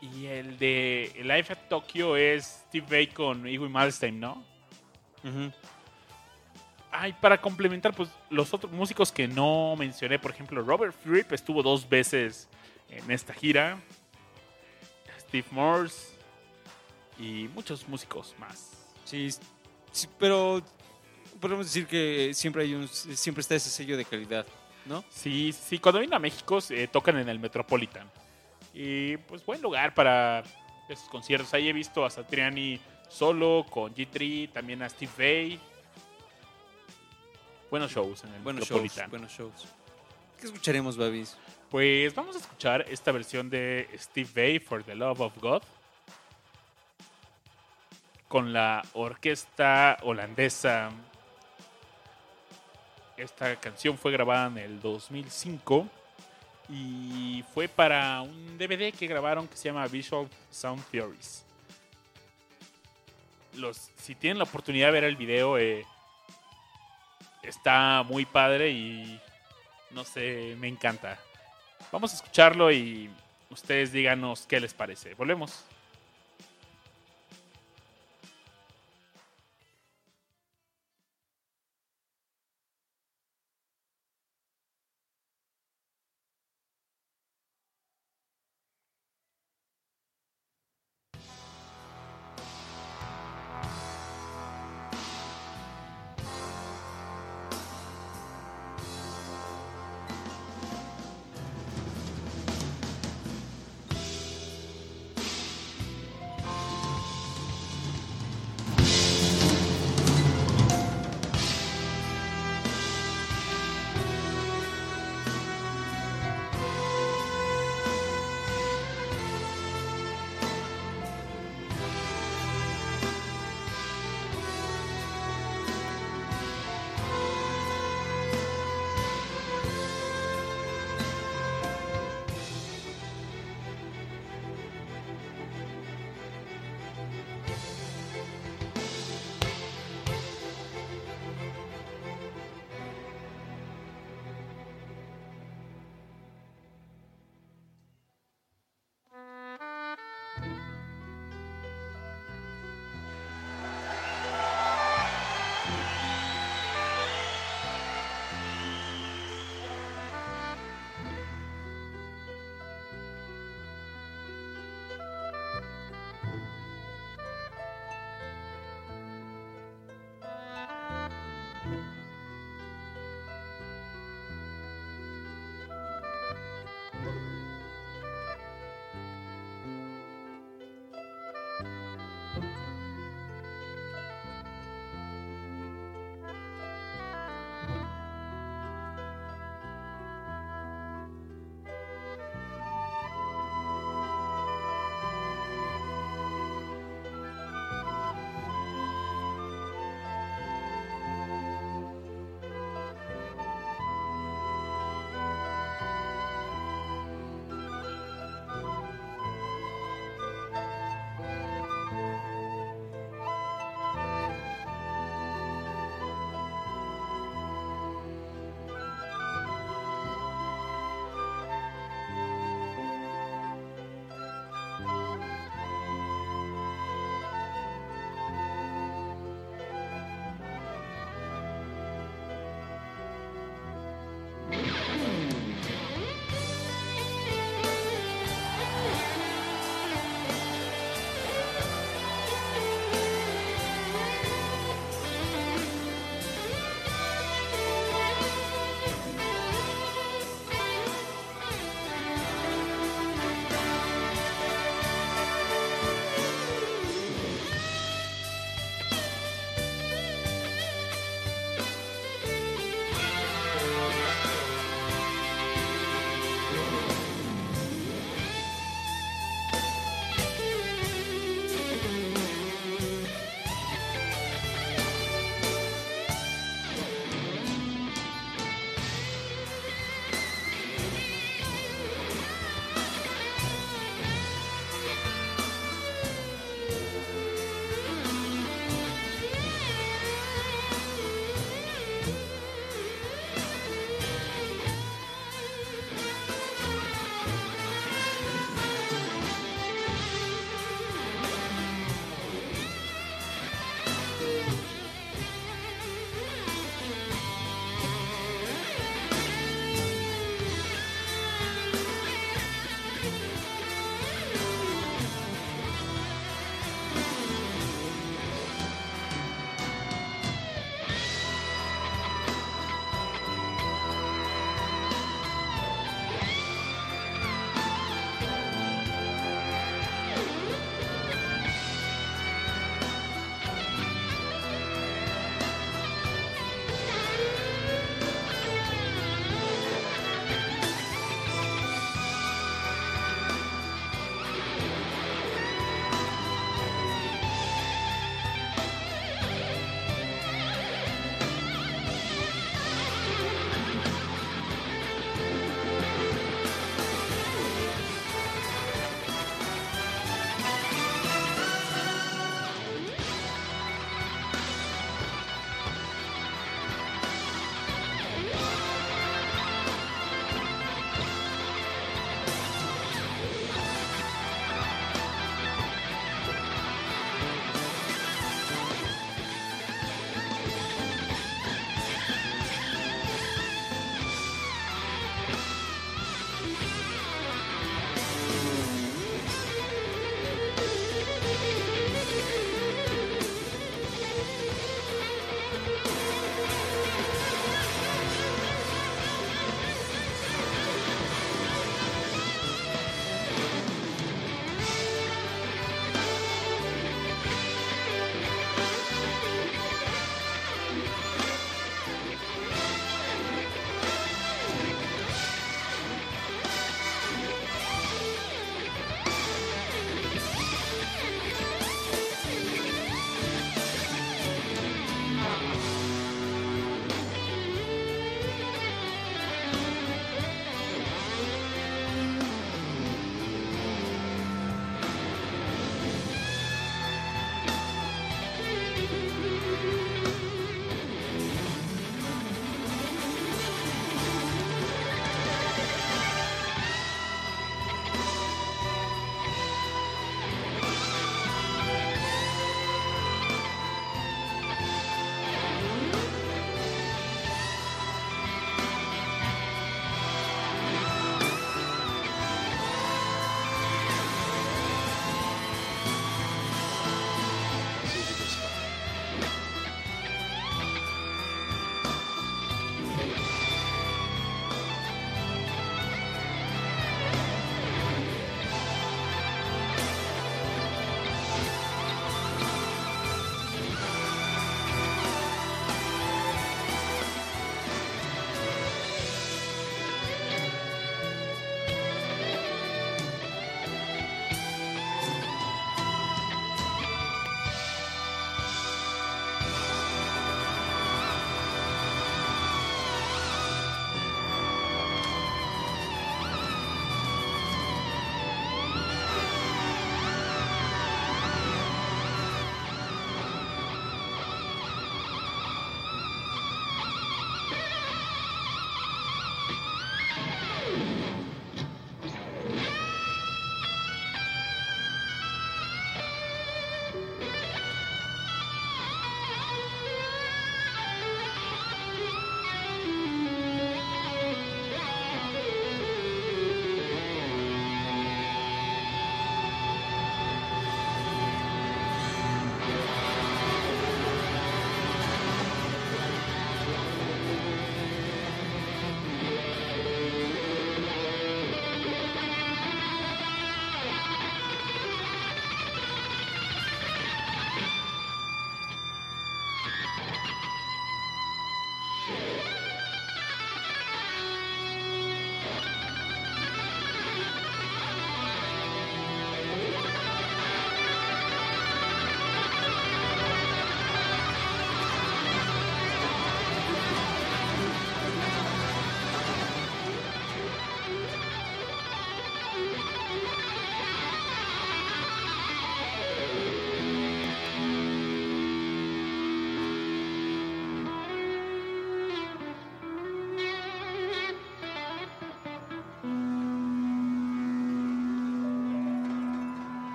Y el de Live at Tokyo es Steve Vai con Iggy Malmsteen, ¿no? Ujú. Ay, para complementar, pues los otros músicos que no mencioné, por ejemplo, Robert Fripp estuvo dos veces en esta gira. Steve Morse y muchos músicos más. Sí, sí, pero podemos decir que siempre hay un, siempre está ese sello de calidad, ¿no? Sí, sí, cuando vienen a México eh, tocan en el Metropolitan. Y pues buen lugar para esos conciertos. Ahí he visto a Satriani solo, con G3, también a Steve Vai. Buenos shows en el Buenos shows, buenos shows. ¿Qué escucharemos, Babis? Pues vamos a escuchar esta versión de Steve Vai for the Love of God con la orquesta holandesa. Esta canción fue grabada en el 2005 y fue para un DVD que grabaron que se llama Visual Sound Theories. Los, si tienen la oportunidad de ver el video, eh, está muy padre y no sé, me encanta. Vamos a escucharlo y ustedes díganos qué les parece. Volvemos.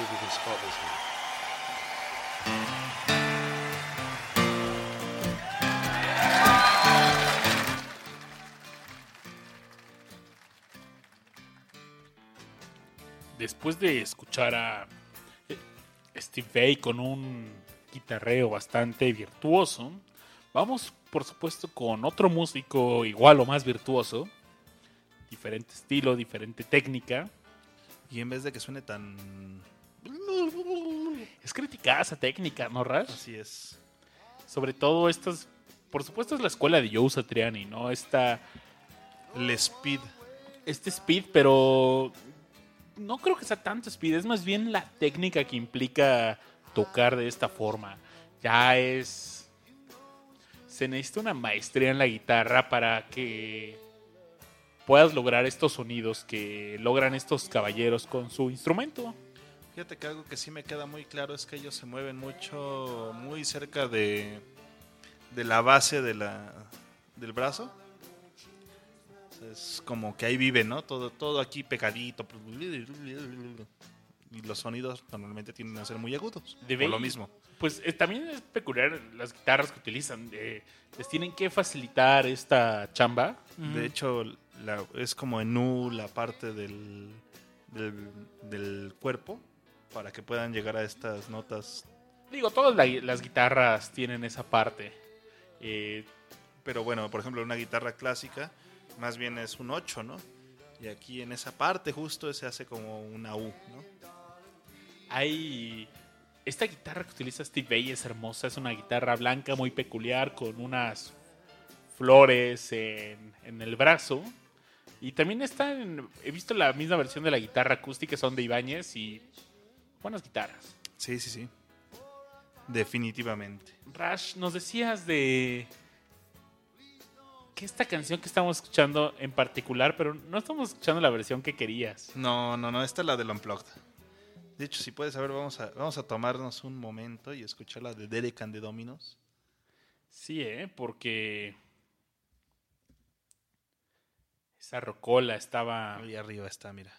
See if we can spot this one. Después de escuchar a eh, Steve Vai con un guitarreo bastante virtuoso, vamos por supuesto con otro músico igual o más virtuoso, diferente estilo, diferente técnica. Y en vez de que suene tan... Es criticada esa técnica, ¿no, Rash? Así es. Sobre todo estas, por supuesto es la escuela de Joe Satriani, ¿no? Esta, El speed. este speed, pero no creo que sea tanto speed, es más bien la técnica que implica tocar de esta forma. Ya es... Se necesita una maestría en la guitarra para que puedas lograr estos sonidos que logran estos caballeros con su instrumento. Fíjate que algo que sí me queda muy claro es que ellos se mueven mucho, muy cerca de, de la base de la, del brazo. Es como que ahí vive, ¿no? Todo, todo aquí pegadito. Y los sonidos normalmente tienden a ser muy agudos. De por lo mismo. Pues eh, también es peculiar las guitarras que utilizan. eh, les tienen que facilitar esta chamba. De hecho, la- es como en U la parte del, del, del cuerpo para que puedan llegar a estas notas. Digo, todas la- las guitarras tienen esa parte. Eh, Pero bueno, por ejemplo, una guitarra clásica más bien es un 8, ¿no? Y aquí en esa parte justo se hace como una U, ¿no? hay. Esta guitarra que utiliza Steve Vai es hermosa. Es una guitarra blanca muy peculiar con unas flores en, en el brazo. Y también está en- He visto la misma versión de la guitarra acústica, son de Ibáñez y. Buenas guitarras. Sí, sí, sí. Definitivamente. Rash, nos decías de que esta canción que estamos escuchando en particular, pero no estamos escuchando la versión que querías. No, no, no, esta es la del Unplugged. De hecho, si puedes saber, vamos a, vamos a tomarnos un momento y escuchar la de Derek and the Dominos. Sí, ¿eh? Porque esa rocola estaba... Ahí arriba está, mira.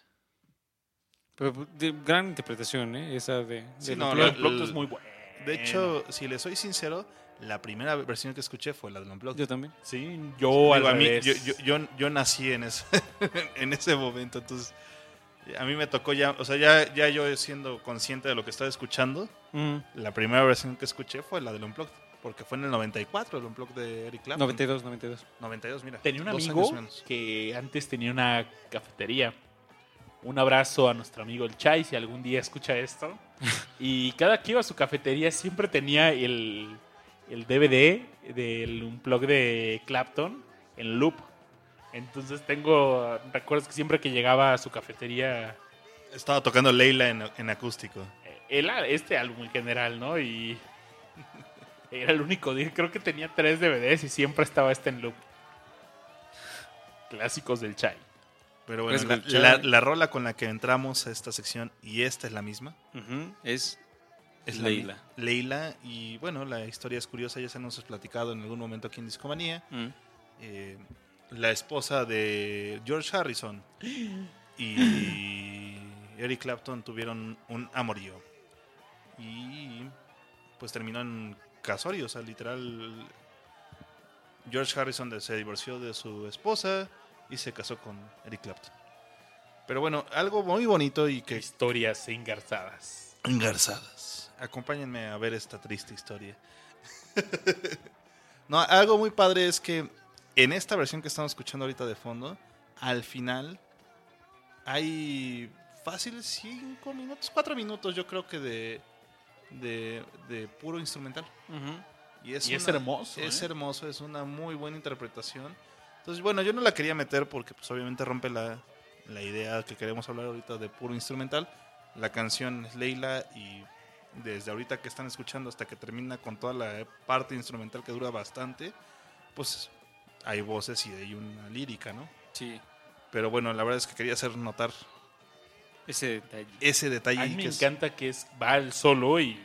Pero de gran interpretación, ¿eh? Esa de... Sí, de no, lo- la- Unplugged es muy bueno. De hecho, si le soy sincero, la primera versión que escuché fue la del Unplugged. yo también. Sí, yo al Digo, a mí- revés. yo, yo, yo, yo nací en ese, en ese momento, entonces a mí me tocó ya, o sea, ya, ya yo siendo consciente de lo que estaba escuchando, Mm, la primera versión que escuché fue la del Unplugged, porque fue en el 94, el Unplugged de Eric Clapton. 92, 92. 92, mira. Tenía un dos amigo que antes tenía una cafetería. Un abrazo a nuestro amigo el Chai, si algún día escucha esto. Y cada que iba a su cafetería siempre tenía el, el DVD del Unplug de Clapton en loop. Entonces tengo recuerdos que siempre que llegaba a su cafetería, Estaba tocando Leila en, en acústico. eh, él, este álbum en general, ¿no? Y era el único día, creo que tenía tres DVDs y siempre estaba este en loop. Clásicos del Chai. Pero bueno, Es la, la- la rola con la que entramos a esta sección, y esta es la misma, Es es la Leila. y bueno, la historia es curiosa, ya se nos ha platicado en algún momento aquí en Discomanía. eh, la esposa de George Harrison y Eric Clapton tuvieron un amorío. Y pues terminó en casorio, o sea, literal. George Harrison se divorció de su esposa y se casó con Eric Clapton. Pero bueno, algo muy bonito y que Historias engarzadas. engarzadas. Acompáñenme a ver esta triste historia. no, algo muy padre es que en esta versión que estamos escuchando ahorita de fondo, al final hay fácil 5 minutos, 4 minutos yo creo que de, de, de puro instrumental. Y es, Y es hermoso, Es ¿eh? hermoso, es una muy buena interpretación. Entonces, bueno, yo no la quería meter porque pues obviamente rompe la, la idea que queremos hablar ahorita de puro instrumental. La canción es Leila y desde ahorita que están escuchando hasta que termina con toda la parte instrumental que dura bastante, pues hay voces y hay una lírica, ¿no? Sí, Pero bueno, la verdad es que quería hacer notar ese detalle. ese detalle. A mí me que es encanta que es, va el solo y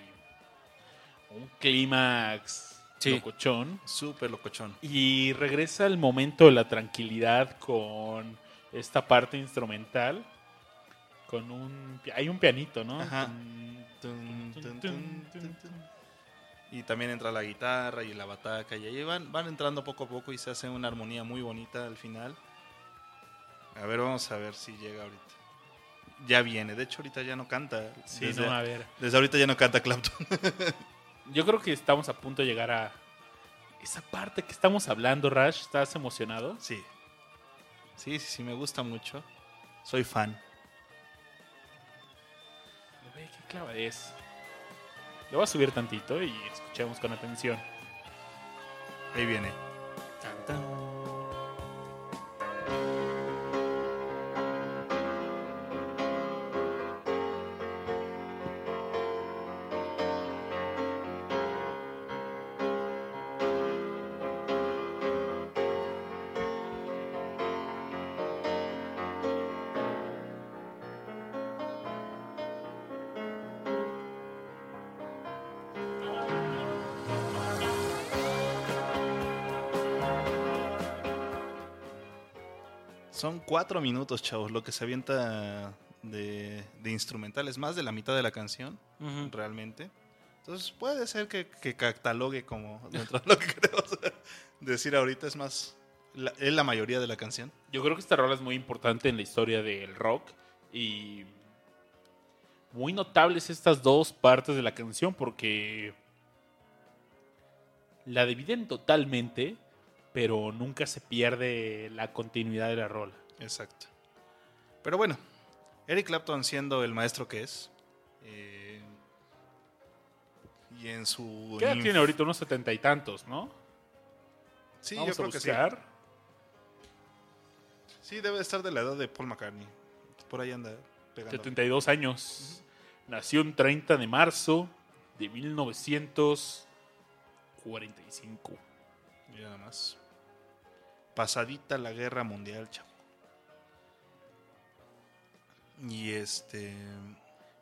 un clímax Sí. locochón. Súper locochón. Y regresa el momento de la tranquilidad con esta parte instrumental. Con un... Hay un pianito, ¿no? Ajá. Tun, tun, tun. Y también entra la guitarra y la bataca y ahí van, van entrando poco a poco y se hace una armonía muy bonita al final. A ver, vamos a ver si llega ahorita. Ya viene, de hecho ahorita ya no canta. Sí, desde, no, a ver. desde ahorita ya no canta Clapton. Yo creo que estamos a punto de llegar a esa parte que estamos hablando, Rash. ¿Estás emocionado? Sí. Sí, sí, sí, me gusta mucho. Soy fan. Ve qué clava es. Le voy a subir tantito y escuchemos con atención. Ahí viene. Son cuatro minutos, chavos, lo que se avienta de, de instrumental. Es más de la mitad de la canción, realmente. Entonces puede ser que, que catalogue como dentro de lo que queremos decir ahorita. Es más, la- es la mayoría de la canción. Yo creo que esta rola es muy importante en la historia del rock y muy notables estas dos partes de la canción porque la dividen totalmente, pero nunca se pierde la continuidad de la rola. Exacto. Pero bueno, Eric Clapton siendo el maestro que es. eh, y en su... ¿Qué edad tiene ahorita? Unos setenta y tantos, ¿no? Sí, Vamos yo creo a que sí. buscar. Sí, debe estar de la edad de Paul McCartney. Por ahí anda pegando. 72 años. Nació un 30 de marzo de 1945. Mira nada más. Pasadita la guerra mundial, chavo. Y este.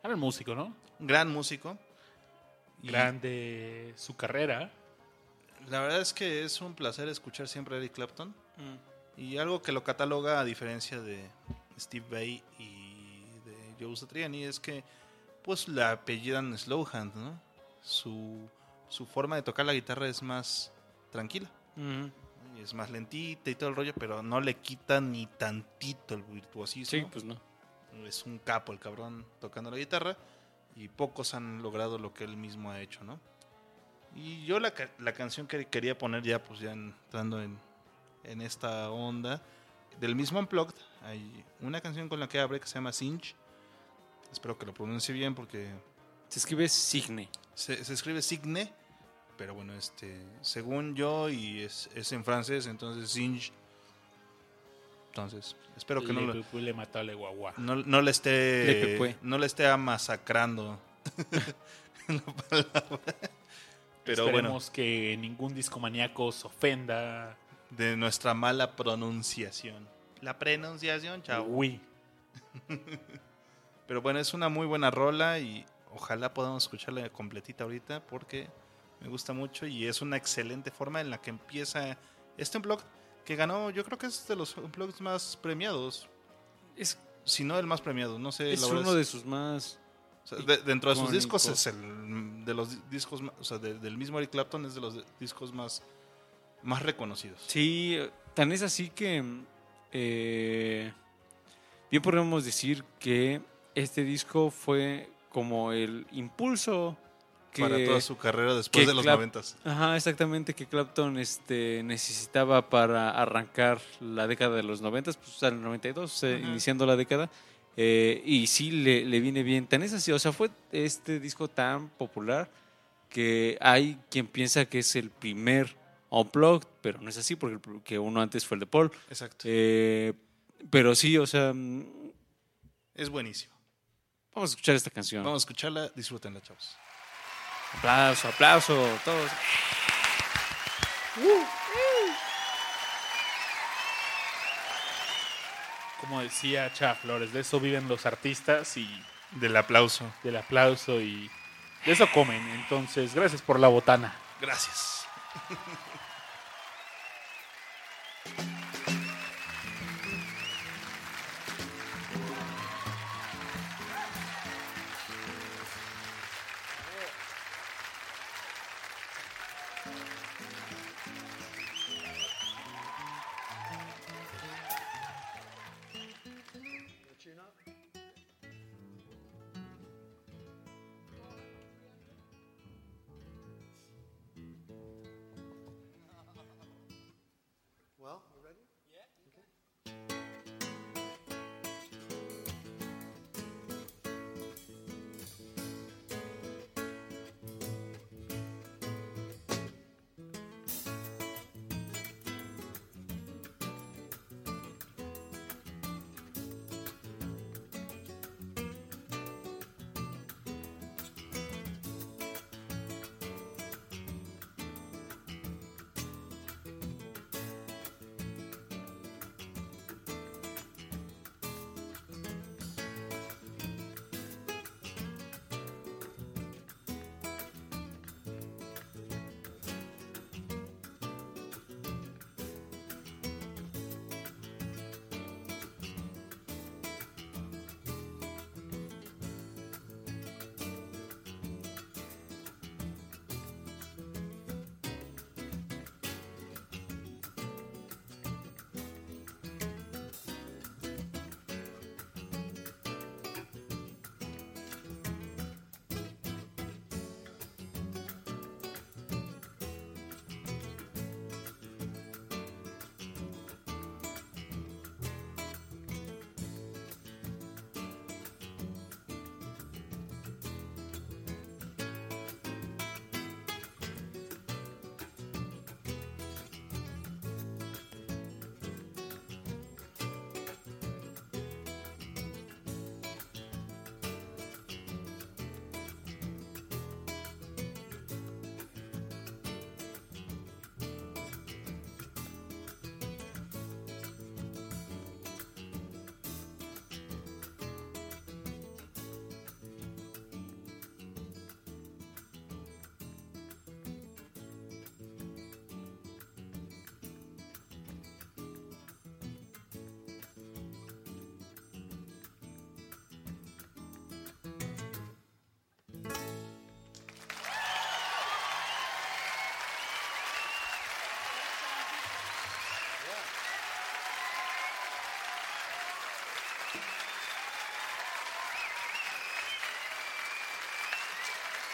Era el músico, ¿no? Gran músico. Y Grande su carrera. La verdad es que es un placer escuchar siempre a Eric Clapton. Mm. Y algo que lo cataloga a diferencia de Steve Vai y de Joe Satriani es que pues la apellidan Slowhand, ¿no? Su, su forma de tocar la guitarra es más tranquila. Ujú. Y es más lentita y todo el rollo, pero no le quita ni tantito el virtuosismo. Sí, pues no. Es un capo el cabrón tocando la guitarra y pocos han logrado lo que él mismo ha hecho, ¿no? Y yo la, la canción que quería poner ya, pues ya entrando en, en esta onda, del mismo Unplugged, hay una canción con la que abre que se llama Cinch. Espero que lo pronuncie bien porque Se escribe Signe. se, se escribe Signe, pero bueno, este, según yo, y es, es en francés, entonces Cinch. Entonces, espero que no le, lo, pupú le mató a le guagua. no, no le esté Le no le esté masacrando la palabra. Pero bueno, Esperemos que ningún discomaníaco se ofenda. de nuestra mala pronunciación. La pronunciación, chao. Uy. Pero bueno, es una muy buena rola y ojalá podamos escucharla completita ahorita porque me gusta mucho y es una excelente forma en la que empieza este blog que ganó, yo creo que es de los blogs más premiados, Es, si no el más premiado, no sé. es la uno es- de sus más. O sea, de- dentro de sus discos es el de los discos, o sea, de- del mismo Eric Clapton es de los discos más más reconocidos. Sí, tan es así que. eh, bien podríamos decir que este disco fue como el impulso que. para toda su carrera después de los Clap- noventas. Ajá, exactamente, que Clapton este, necesitaba para arrancar la década de los 90, pues al 92, eh, iniciando la década. eh, y sí, le, le viene bien. Tan es así, o sea, fue este disco tan popular que hay quien piensa que es el primer Unplugged, pero no es así, porque el- que uno antes fue el de Paul. Exacto. Eh, pero sí, o sea, mm, es buenísimo. vamos a escuchar esta canción. Vamos a escucharla, disfrútenla, chavos. Aplauso, aplauso, todos. Como decía Chava Flores, de eso viven los artistas y Del aplauso. del aplauso y de eso comen. Entonces, gracias por la botana. Gracias.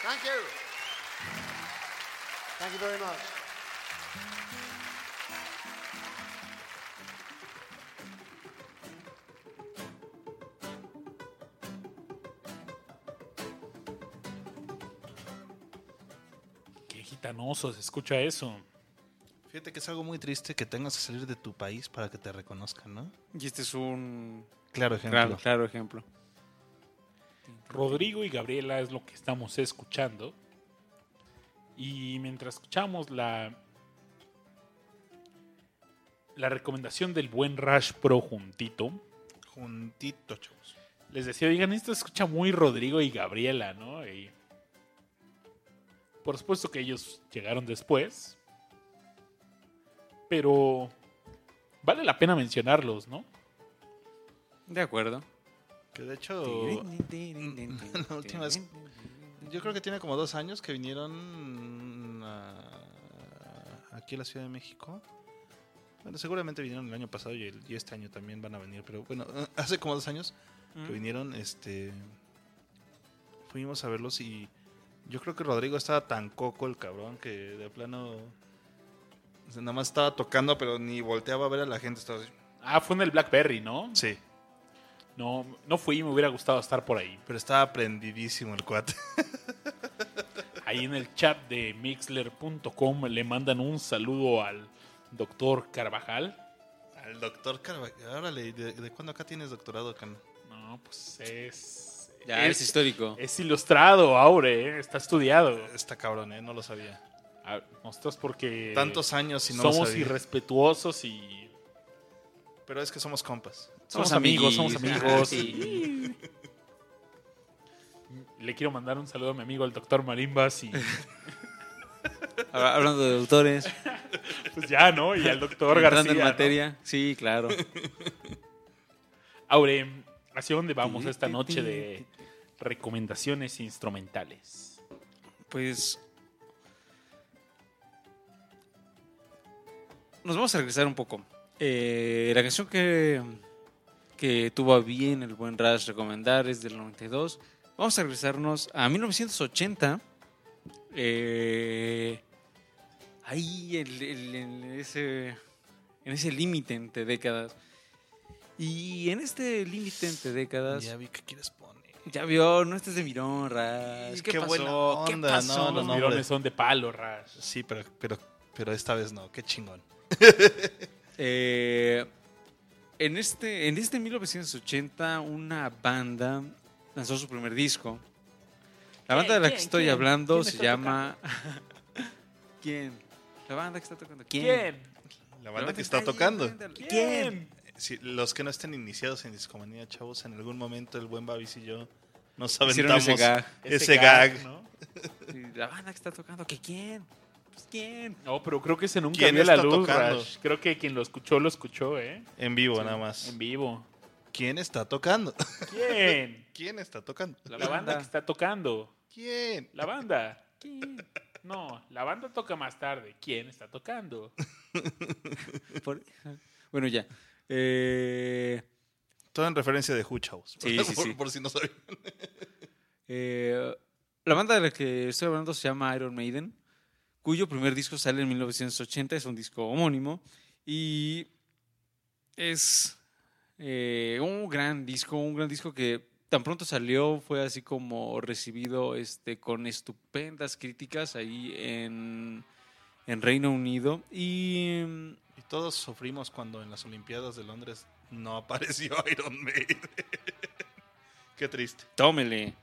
Thank you. Thank you very much. Qué gitanoso se escucha eso. Fíjate que es algo muy triste que tengas que salir de tu país para que te reconozcan, ¿no? Y este es un Claro ejemplo. claro, claro ejemplo. Rodrigo y Gabriela es lo que estamos escuchando. Y mientras escuchamos la la recomendación del buen Rush Pro juntito, Juntito, chavos. les decía, oigan, esto se escucha muy Rodrigo y Gabriela, ¿no? Y por supuesto que ellos llegaron después, pero vale la pena mencionarlos, ¿no? De acuerdo. Que de hecho, la última vez- yo creo que tiene como dos años que vinieron a- aquí a la Ciudad de México. Bueno, seguramente vinieron el año pasado y, el- y este año también van a venir, pero bueno, hace como dos años que vinieron, este, fuimos a verlos y yo creo que Rodrigo estaba tan coco el cabrón que de plano nada más estaba tocando, pero ni volteaba a ver a la gente. Estaba así. Ah, fue en el Blackberry, ¿no? Sí, No, no fui, me hubiera gustado estar por ahí. pero estaba prendidísimo el cuate. Ahí en el chat de mixler.com le mandan un saludo al doctor Carvajal. Al doctor Carvajal. Órale, ¿de, de cuándo acá tienes doctorado, Cano? No, pues es. Ya es, histórico. es ilustrado, Aure, ¿eh? está estudiado. Está cabrón, ¿eh? No lo sabía. Nosotros porque. Tantos años y no lo somos sabía. irrespetuosos y. Pero es que somos compas. Somos, Somos amigos, somos amigos. Sí. Le quiero mandar un saludo a mi amigo el doctor Marimbas y Hablando de autores, pues ya, ¿no? Y al doctor entrando García. en ¿no? materia. Sí, claro. Aure, ¿hacia dónde vamos esta noche de recomendaciones instrumentales? Pues. Nos vamos a regresar un poco. Eh, la canción que, que tuvo a bien el buen Rush recomendar es del 92. Vamos a regresarnos a 1980. Eh, ahí en, ese, en ese límite entre décadas. Y en este límite entre décadas. Ya vi que quieres poner. Ya vio, no estés de mirón, Ras. Qué ¿Qué, pasó? buena ¿Qué pasó? no, no, Los no. mirones hombre. son de palo, Rash. Sí, pero, pero, pero esta vez no. Qué chingón. Eh, en, este, en este 1980, una banda lanzó su primer disco. La banda de la que estoy quién? hablando ¿Quién se llama. ¿Quién? La banda que está tocando. ¿Quién? ¿Quién? La banda que está tocando. ¿Quién? Sí, los que no estén iniciados en discomanía, chavos, en algún momento el buen Babis y yo nos aventamos Hicieron ese gag. ese gag. ¿no? Sí, La banda que está tocando. ¿Que quién? Pues, ¿Quién? No, pero creo que ese nunca ¿Quién vio la está luz, tocando? Rash. Creo que quien lo escuchó, lo escuchó, ¿eh? En vivo, nada más. En vivo. ¿Quién está tocando? ¿Quién? ¿Quién está tocando? La, banda que está tocando. ¿Quién? La banda. No, la banda toca más tarde. ¿Quién está tocando? Por- Bueno, ya. Eh, Todo en referencia de Who, chavos. Sí, sí, por, sí. por si no sabían. Eh, la banda de la que estoy hablando se llama Iron Maiden, cuyo primer disco sale en 1980, es un disco homónimo y es eh, un gran disco, un gran disco que tan pronto salió fue así como recibido este, con estupendas críticas ahí en, en Reino Unido y Y todos sufrimos cuando en las Olimpiadas de Londres no apareció Iron Maiden. Qué triste. tómele.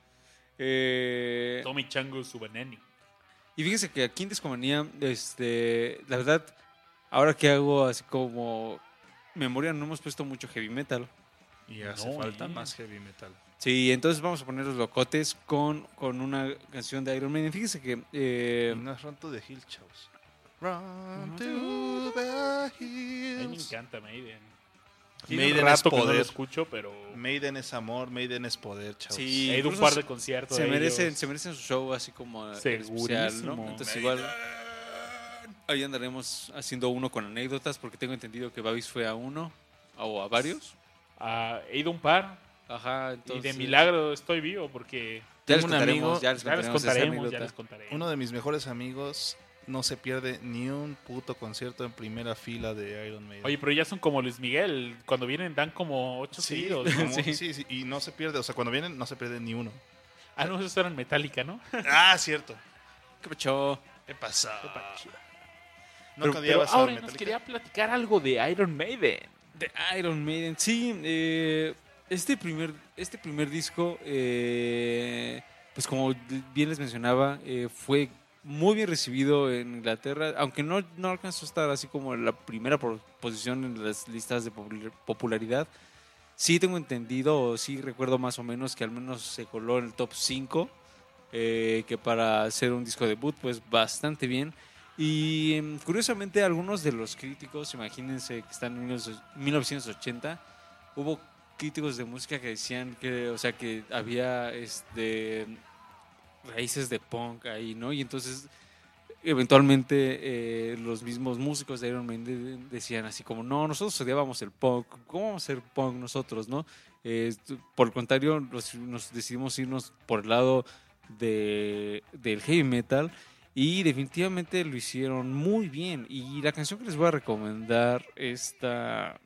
Eh, Tommy Chango su veneno. Y fíjense que aquí en Discomanía, este, la verdad, ahora que hago así como memoria, no hemos puesto mucho heavy metal. Y hace No, falta eh. más heavy metal. Sí, entonces vamos a poner los locotes con, con una canción de Iron Maiden. Fíjense que eh, No es Run to the Hill, chavos. Run to the A mí me hills. encanta Maiden. Maiden un es rato que no lo poder. escucho, pero Maiden es amor, Maiden es poder, chavos. Sí. he ido a un par de conciertos. se, de merecen, ellos. se merecen su show así como especial, Segurísimo. ¿no? Entonces igual ahí andaremos haciendo uno con anécdotas porque tengo entendido que Babis fue a uno o a varios. Ah, he ido a un par Ajá, y entonces... de milagro estoy vivo porque Ya les un contaremos, amigo- ya les Ya les contaremos, ya les contaremos. Uno de mis mejores amigos no se pierde ni un puto concierto en primera fila de Iron Maiden. Oye, pero ya son como Luis Miguel. Cuando vienen dan como ocho sí, seguidos, ¿no? como- sí. sí, y no se pierde, o sea, cuando vienen no se pierde ni uno. Ah, no, esos eran Metallica, ¿no? ah, cierto. ¿Qué pacho? ¿Qué pasó? No pero, cuando pero a ahora nos quería platicar algo de Iron Maiden. De Iron Maiden, sí. eh, este, primer, este primer disco, eh, pues como bien les mencionaba, eh, fue muy bien recibido en Inglaterra, aunque no, no alcanzó a estar así como en la primera posición en las listas de popular- popularidad. Sí tengo entendido, o sí recuerdo más o menos que al menos se coló en el top 5, eh, que para hacer un disco debut, pues bastante bien. Y em, curiosamente algunos de los críticos, imagínense que están en 19- 1980, hubo críticos de música que decían que, o sea, que había este raíces de punk ahí, ¿no? Y entonces eventualmente eh, los mismos músicos de Iron Maiden decían así como, no, nosotros odiábamos el punk, ¿cómo vamos a ser punk nosotros, no? Por el contrario, nos, decidimos irnos por el lado de, del heavy metal y definitivamente lo hicieron muy bien. Y la canción que les voy a recomendar esta,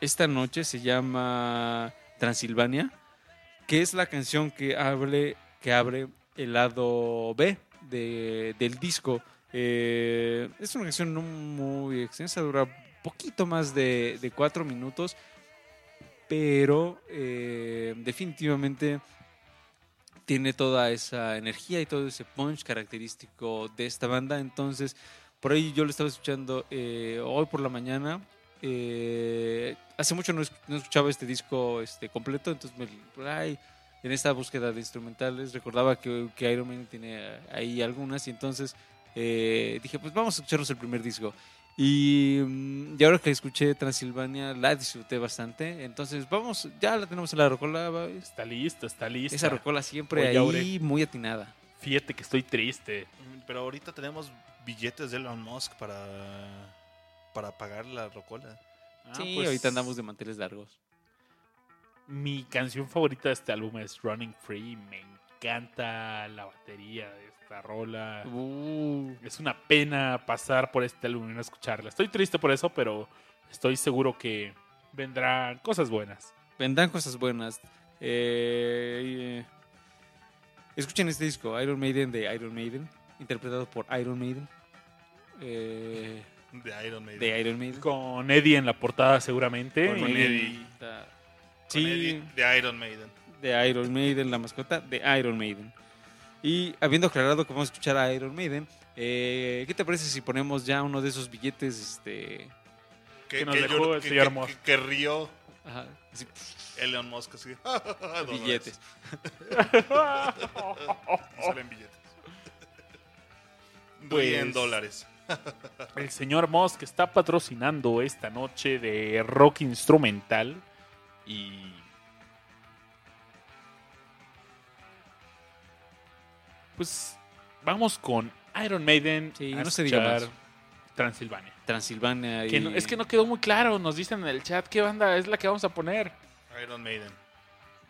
esta noche se llama Transilvania, que es la canción que abre, que abre el lado B de- del disco. Eh, es una canción no muy extensa, dura poquito más de, de cuatro minutos, pero eh, definitivamente tiene toda esa energía y todo ese punch característico de esta banda. Entonces, por ahí yo lo estaba escuchando eh, hoy por la mañana. Hace mucho no, no escuchaba este disco este, completo, entonces me, ahí, en esta búsqueda de instrumentales recordaba que, que Iron Man tiene ahí algunas y entonces eh, dije, pues vamos a escucharnos el primer disco. Y, mm, y ahora que escuché Transilvania, la disfruté bastante. Entonces, vamos, ya la tenemos en la rocola. va, Está lista, está lista. Esa rocola siempre Oye, ahí, Aure. muy atinada. Fíjate que estoy triste. Pero ahorita tenemos billetes de Elon Musk para, para pagar la rocola. Ah, sí, pues, ahorita andamos de manteles largos. Mi canción favorita de este álbum es Running Free. Me encanta la batería de esta rola. Uh, Es una pena pasar por este álbum y no escucharla. Estoy triste por eso, pero estoy seguro que vendrán cosas buenas. vendrán cosas buenas. Eh, eh, escuchen este disco, Iron Maiden de Iron Maiden, interpretado por Iron Maiden. Eh, De Iron Maiden. de Iron Maiden. Con Eddie en la portada seguramente. Con Eddie. Sí, Eddie, de Iron Maiden. de Iron Maiden, la mascota de Iron Maiden. Y habiendo aclarado que vamos a escuchar a Iron Maiden, eh, ¿qué te parece si ponemos ya uno de esos billetes? Este, Que nos dejó el señor Musk. Que, que rió ajá, así, Elon Musk así. Billetes. Salen billetes. Pues- Ríen dólares. El señor Musk está patrocinando esta noche de rock instrumental y pues vamos con Iron Maiden Sí, a no se diga más. Transilvania. Transilvania. Que y- no- es que no quedó muy claro, nos dicen en el chat qué banda es la que vamos a poner. Iron Maiden.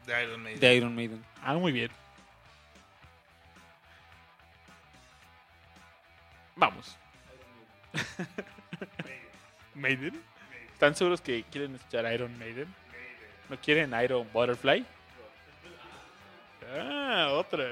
De Iron Maiden. De Iron Maiden. Ah, muy bien. Vamos. Maiden. ¿Están seguros que quieren escuchar Iron Maiden? ¿No quieren Iron Butterfly? Ah, otra.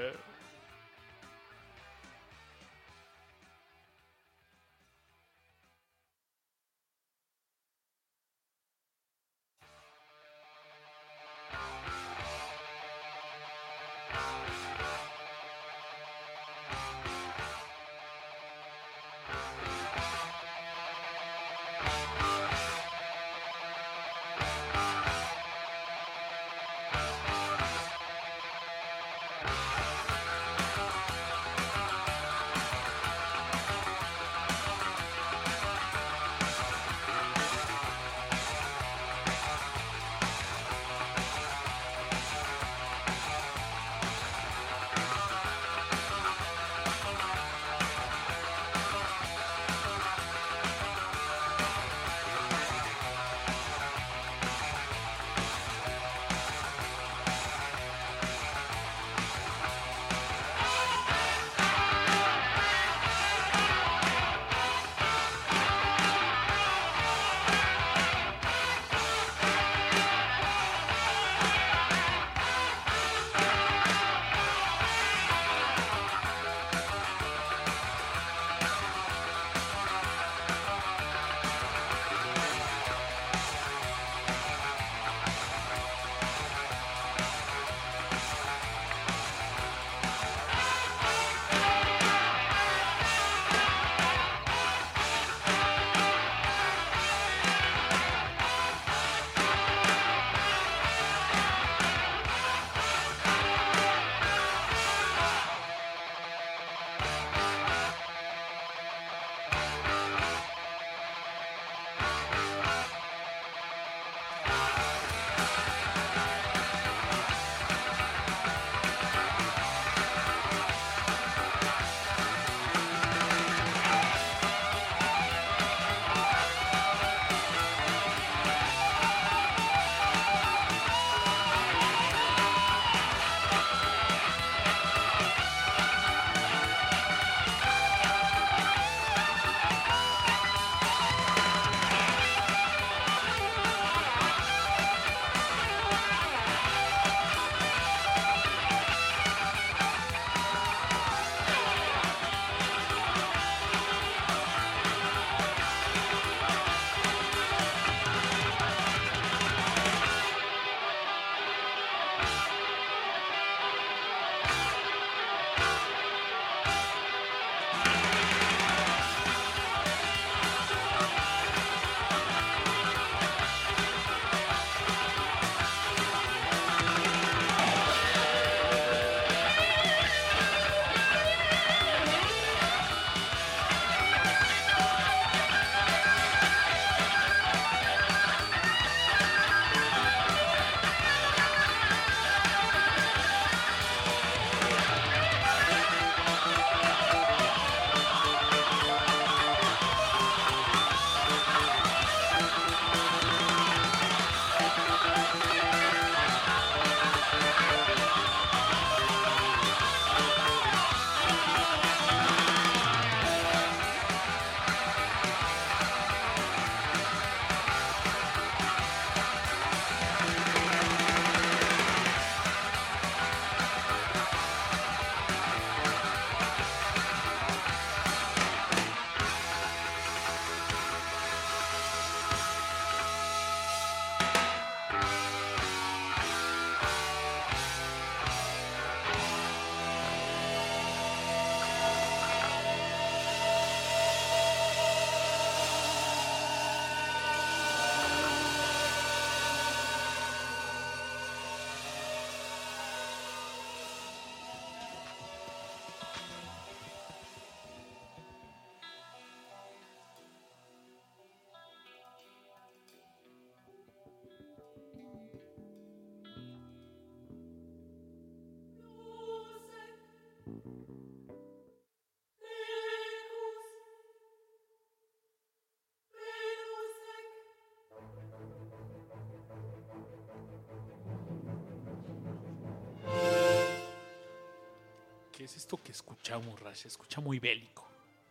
Es esto que escuchamos, Rash? Escucha muy bélico.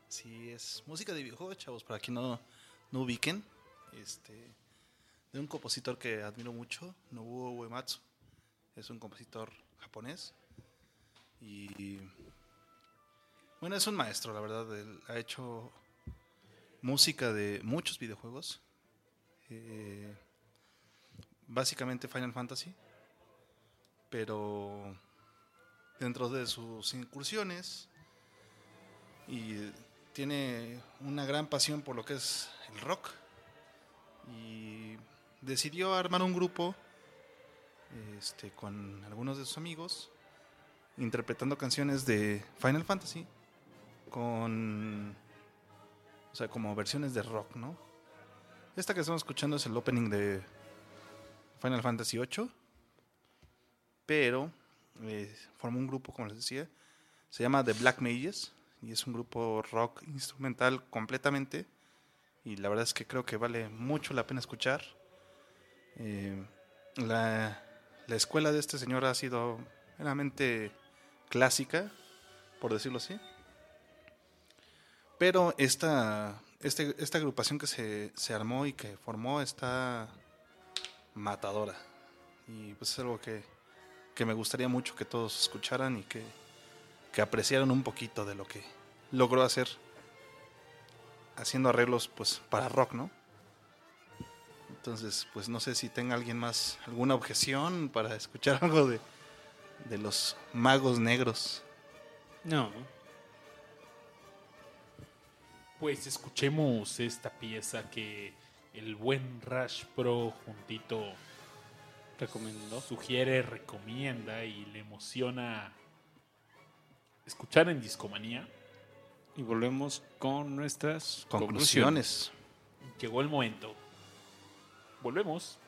Sí, es música de videojuegos, chavos, para que no, no ubiquen. Este, de un compositor que admiro mucho, Nobuo Uematsu. Es un compositor japonés. Y bueno, es un maestro, la verdad. Él ha hecho música de muchos videojuegos. Eh, básicamente Final Fantasy. Pero dentro de sus incursiones y tiene una gran pasión por lo que es el rock. Y decidió armar un grupo este, con algunos de sus amigos interpretando canciones de Final Fantasy con o sea como versiones de rock no esta que estamos escuchando es el opening de Final Fantasy VIII pero eh, formó un grupo, como les decía, se llama The Black Mages y es un grupo rock instrumental completamente y la verdad es que creo que vale mucho la pena escuchar. Eh, la, la escuela de este señor ha sido realmente clásica, por decirlo así. Pero esta, este, esta agrupación que se, se armó y que formó está matadora. Y pues es algo que, que me gustaría mucho que todos escucharan y que, que apreciaran un poquito de lo que logró hacer haciendo arreglos pues para rock, ¿no? Entonces, pues no sé si tenga alguien más alguna objeción para escuchar algo de, de los magos negros. No. Pues escuchemos esta pieza que el buen Rash Pro juntito Recomendó. sugiere, recomienda y le emociona escuchar en Discomanía. Y volvemos con nuestras Conclusiones. conclusiones. Llegó el momento. Volvemos.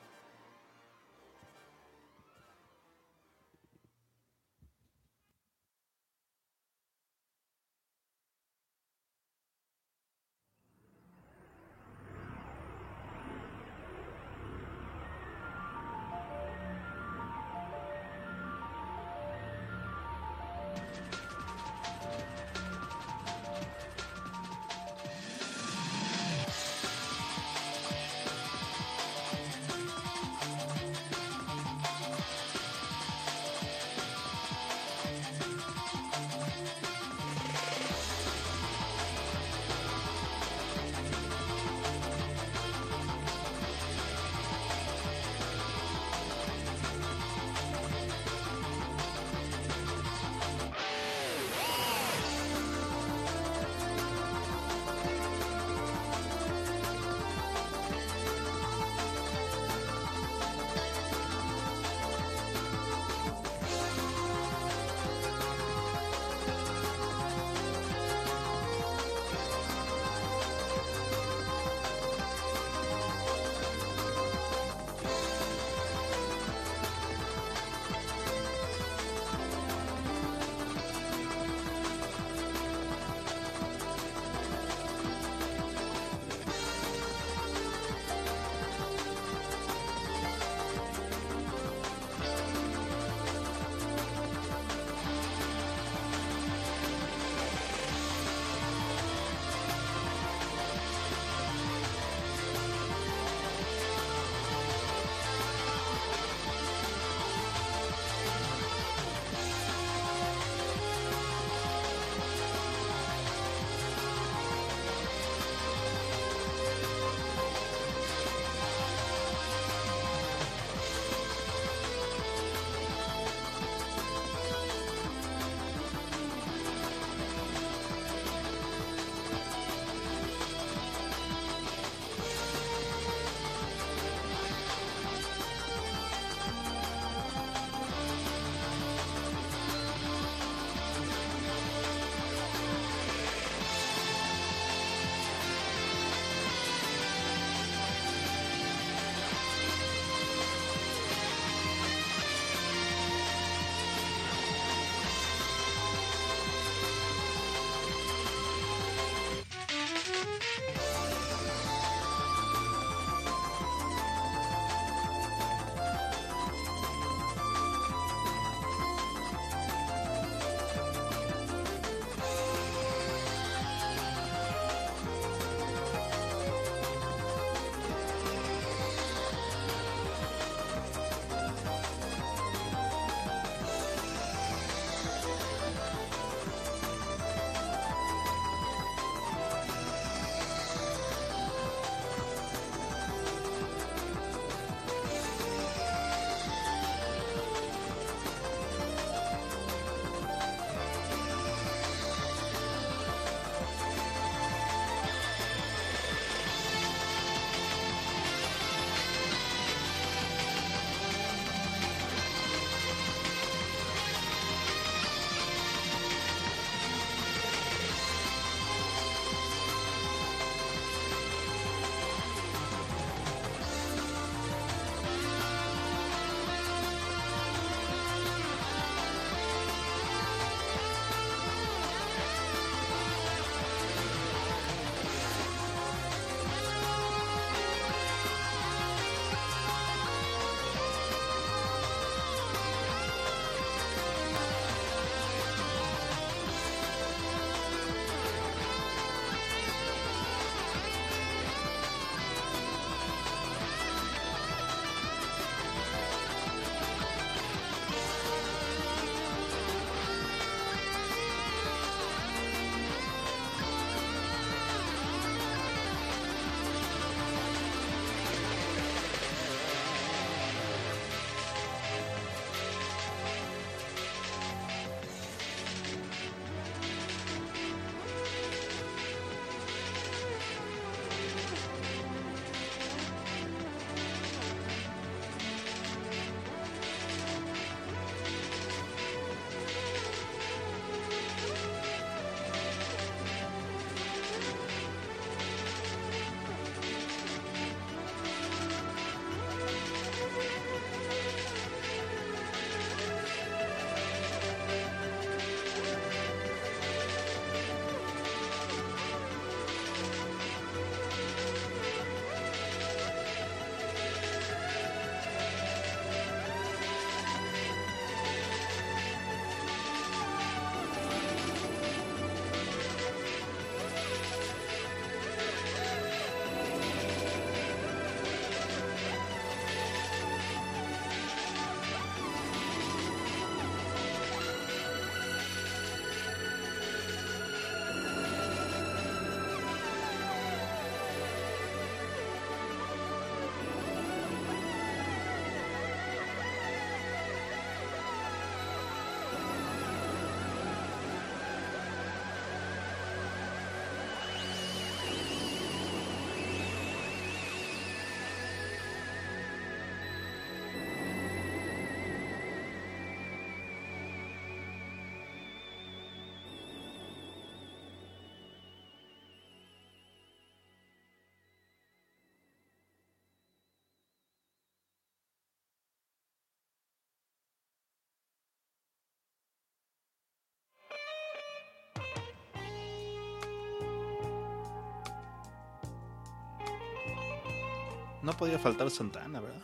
No podía faltar Santana, ¿verdad?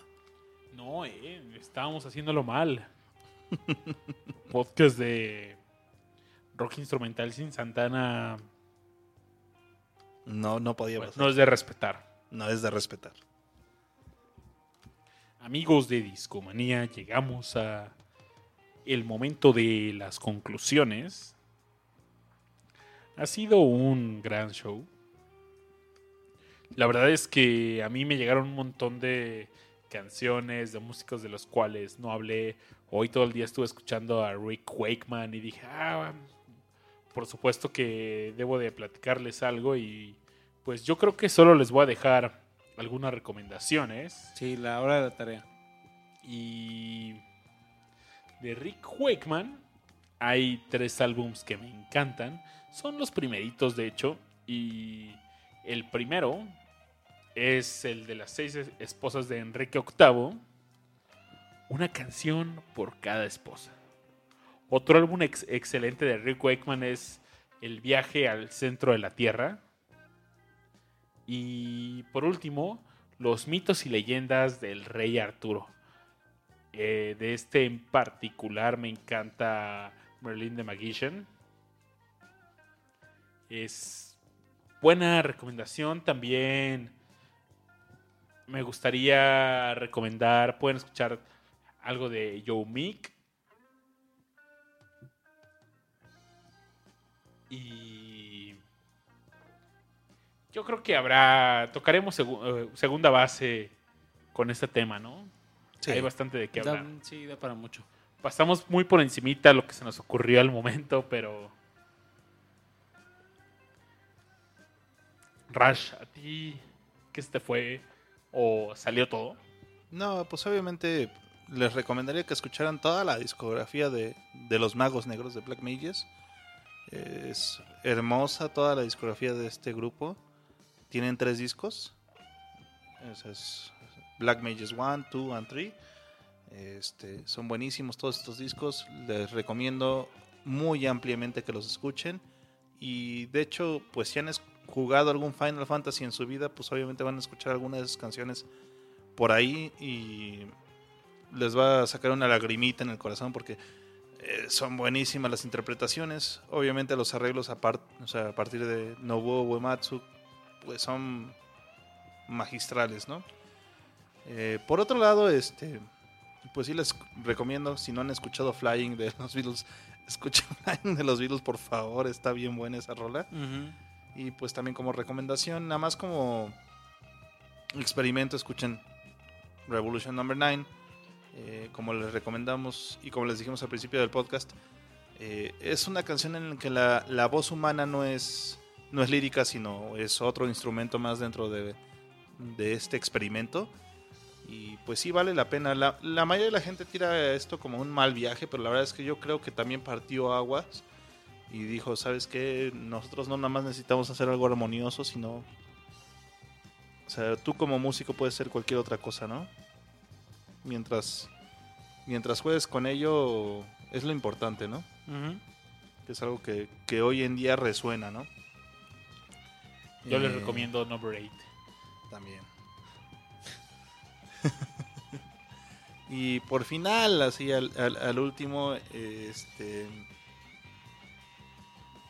No, eh, estábamos haciéndolo mal. Podcast de rock instrumental sin Santana No, no podía pasar. no es de respetar. No es de respetar. Amigos de Discomanía, llegamos a el momento de las conclusiones. Ha sido un gran show. La verdad es que a mí me llegaron un montón de canciones, de músicos de los cuales no hablé. Hoy todo el día estuve escuchando a Rick Wakeman y dije, ah, por supuesto que debo de platicarles algo y pues yo creo que solo les voy a dejar algunas recomendaciones. Sí, la hora de la tarea. Y de Rick Wakeman hay tres álbums que me encantan. Son los primeritos, de hecho. Y el primero es el de las seis es- esposas de Enrique VIII. Una canción por cada esposa. Otro álbum ex- excelente de Rick Wakeman es El viaje al centro de la Tierra. Y por último, los mitos y leyendas del rey Arturo. Eh, de este en particular me encanta Merlin the Magician. Es buena recomendación. También me gustaría recomendar, pueden escuchar algo de Joe Meek. Y yo creo que habrá, tocaremos eh, segunda base con este tema, ¿no? Sí. Hay bastante de qué Da- hablar. sí, da para mucho. Pasamos muy por encimita lo que se nos ocurrió al momento, pero... Rash, ¿a ti qué te fue? ¿O salió todo? No, pues obviamente les recomendaría que escucharan toda la discografía de, de los magos negros de Black Mages. Es hermosa toda la discografía de este grupo. Tienen tres discos. Black Mages 1, 2 and 3. Este, son buenísimos todos estos discos. Les recomiendo muy ampliamente que los escuchen. Y de hecho, pues si han es- jugado algún Final Fantasy en su vida, pues obviamente van a escuchar algunas de esas canciones por ahí y les va a sacar una lagrimita en el corazón porque eh, son buenísimas las interpretaciones. Obviamente los arreglos a, partir de Nobuo Uematsu pues son magistrales, ¿no? Eh, por otro lado, este pues sí les recomiendo, si no han escuchado Flying de los Beatles, escuchen Flying de los Beatles, por favor, está bien buena esa rola. Y pues también como recomendación, nada más como experimento, escuchen Revolution Number 9. eh, como les recomendamos y como les dijimos al principio del podcast, eh, es una canción en la que la, la voz humana no es, no es lírica, sino es otro instrumento más dentro de, de este experimento. Y pues sí vale la pena. La, la mayoría de la gente tira esto como un mal viaje, pero la verdad es que yo creo que también partió aguas y dijo, ¿sabes qué? Nosotros no nada más necesitamos hacer algo armonioso, sino... O sea, tú como músico puedes ser cualquier otra cosa, ¿no? Mientras, mientras juegues con ello, es lo importante, ¿no? Que es algo que, que hoy en día resuena, ¿no? Yo les Eh, recomiendo Number 8. También. y por final, así al, al- al último, este...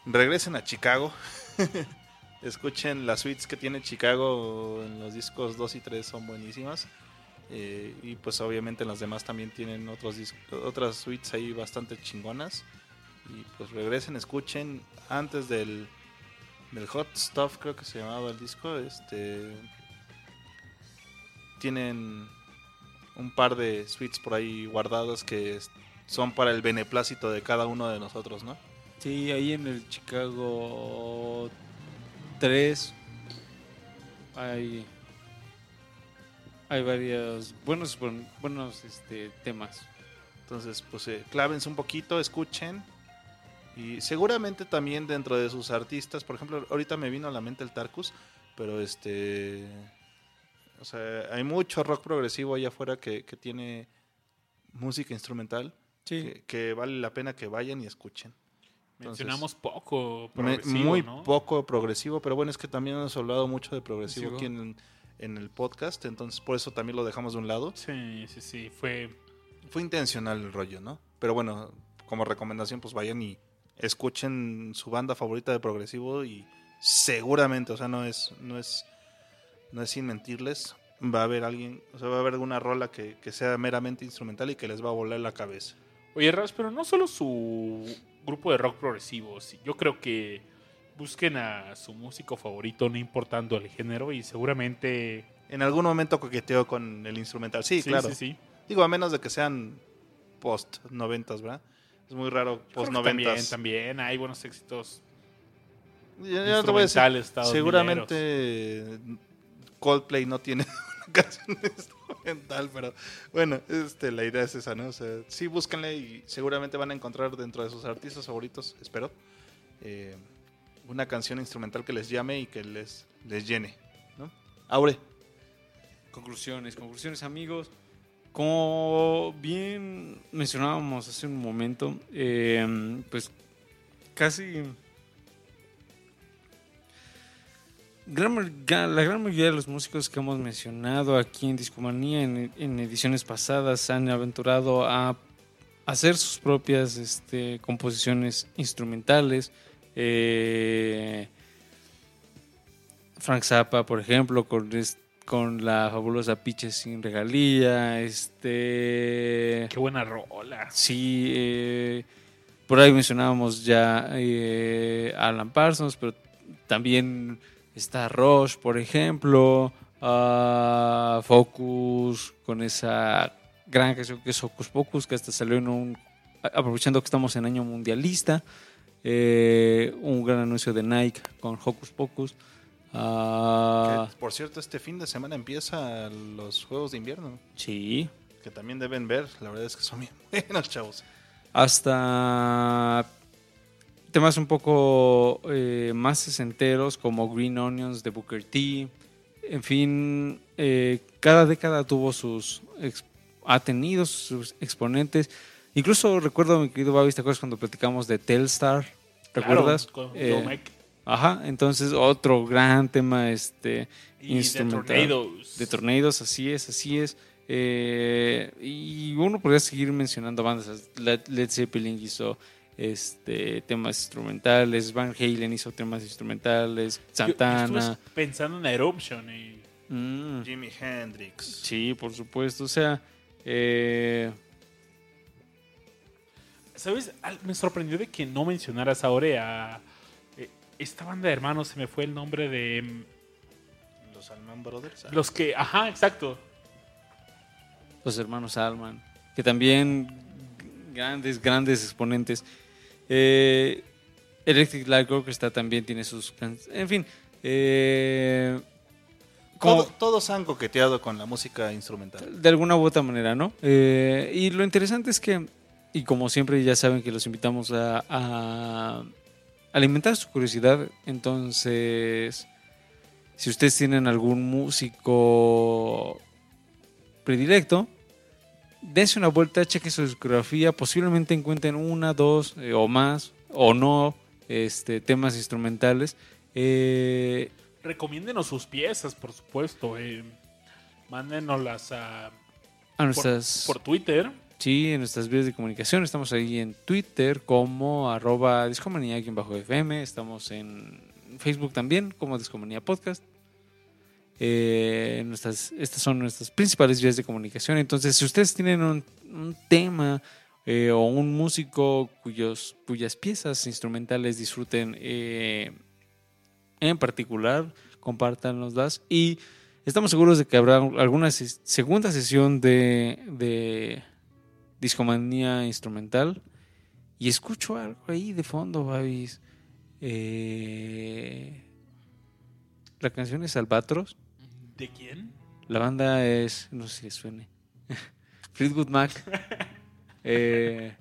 Regresen a Chicago. Escuchen las suites que tiene Chicago en los discos 2 y 3 son buenísimas. Eh, y pues obviamente en los demás también tienen otros otras suites ahí bastante chingonas. Y pues regresen, escuchen antes del, del Hot Stuff, creo que se llamaba el disco. Este tienen un par de suites por ahí guardadas que son para el beneplácito de cada uno de nosotros, ¿no? Sí, ahí en el Chicago 3 hay, hay varios buenos, buen- buenos este, temas. Entonces, pues eh, clávense un poquito, escuchen. Y seguramente también dentro de sus artistas, por ejemplo, ahorita me vino a la mente el Tarkus, pero este. O sea, hay mucho rock progresivo allá afuera que, que tiene música instrumental Sí, que, que vale la pena que vayan y escuchen. Entonces, Mencionamos poco progresivo, muy ¿no? poco progresivo, pero bueno, es que también hemos hablado mucho de progresivo Progresivo. aquí en, en el podcast, entonces por eso también lo dejamos de un lado. Sí, sí, sí. Fue. Fue intencional el rollo, ¿no? Pero bueno, como recomendación, pues vayan y escuchen su banda favorita de progresivo y seguramente, o sea, no es, no es, no es sin mentirles, va a haber alguien, o sea, va a haber alguna rola que, que sea meramente instrumental y que les va a volar la cabeza. Oye, Ras, pero no solo su grupo de rock progresivo. Yo creo que busquen a su músico favorito, no importando el género, y seguramente. En algún momento coqueteó con el instrumental, sí, claro. sí, sí. Digo, a menos de que sean post noventas, ¿verdad? Es muy raro post que También, noventas. también hay buenos éxitos Ya, ya te voy a decir, seguramente Coldplay no tiene canción instrumental, pero bueno, este, la idea es esa, ¿no? Sea, sí, búsquenle y seguramente van a encontrar dentro de sus artistas favoritos, espero, eh, una canción instrumental que les llame y que les, les llene, ¿no? Aure. Conclusiones, conclusiones amigos. Como bien mencionábamos hace un momento, eh, pues casi gran la gran mayoría de los músicos que hemos mencionado aquí en Discomanía en, en ediciones pasadas han aventurado a hacer sus propias este, composiciones instrumentales. Eh, Frank Zappa, por ejemplo, con, con la fabulosa Piches sin regalía. Este. Qué buena rola. Sí, eh, por ahí mencionábamos ya eh, Alan Parsons, pero también está Rush, por ejemplo, ah, Focus, con esa gran canción que es Hocus Pocus, que hasta salió en un. aprovechando que estamos en año mundialista, eh, un gran anuncio de Nike con Hocus Pocus. Ah, Que, por cierto, este fin de semana empieza los Juegos de Invierno, sí, que también deben ver, la verdad es que son bien buenos, chavos. hasta temas un poco eh, más sesenteros como Green Onions de Booker T. En fin, eh, cada década tuvo sus ha tenido sus exponentes. Incluso recuerdo, mi querido Babis, ¿te acuerdas cuando platicamos de Telstar? ¿Recuerdas? Claro, con Eh. Ajá, entonces otro gran tema este Y de instrumental. Tornadoes. De Tornadoes, así es, así es. Eh, y uno podría seguir mencionando bandas. Led Zeppelin hizo este, temas instrumentales, Van Halen hizo temas instrumentales, Yo- yo Santana. estuve pensando en Eruption y Mm, Jimi Hendrix. sí, por supuesto. O sea, eh, ¿Sabes? Me sorprendió de que no mencionaras ahora a eh, esta banda de hermanos. Se me fue el nombre de mm, Los Allman Brothers. los que. Ajá, exacto. los hermanos Alman, que también grandes, grandes exponentes. Eh, Electric Light Orchestra también tiene sus... can- En fin, eh, como- Todo- todos han coqueteado con la música instrumental. de alguna u otra manera, ¿no? Eh, y lo interesante es que, y como siempre ya saben que los invitamos a, a alimentar su curiosidad, entonces, si ustedes tienen algún músico predilecto, dense una vuelta, chequen su discografía, posiblemente encuentren una, dos eh, o más, o no, este, temas instrumentales. Eh, Recomiéndenos sus piezas, por supuesto. Eh, mándenoslas a, a por, nuestras... por Twitter. Sí, en nuestras vías de comunicación. Estamos ahí en Twitter como arroba discomanía-fm. Estamos en Facebook también como Discomanía Podcast. Eh, estas son nuestras principales vías de comunicación. Entonces, si ustedes tienen un, tema eh, o un músico cuyos, cuyas piezas instrumentales disfruten eh, en particular, compártannoslas. Y estamos seguros de que habrá alguna segunda sesión de, de discomanía instrumental. Y escucho algo ahí de fondo, Babis. La canción es Albatros. ¿De quién? La banda es, no sé si suene, Fleetwood Mac. Eh,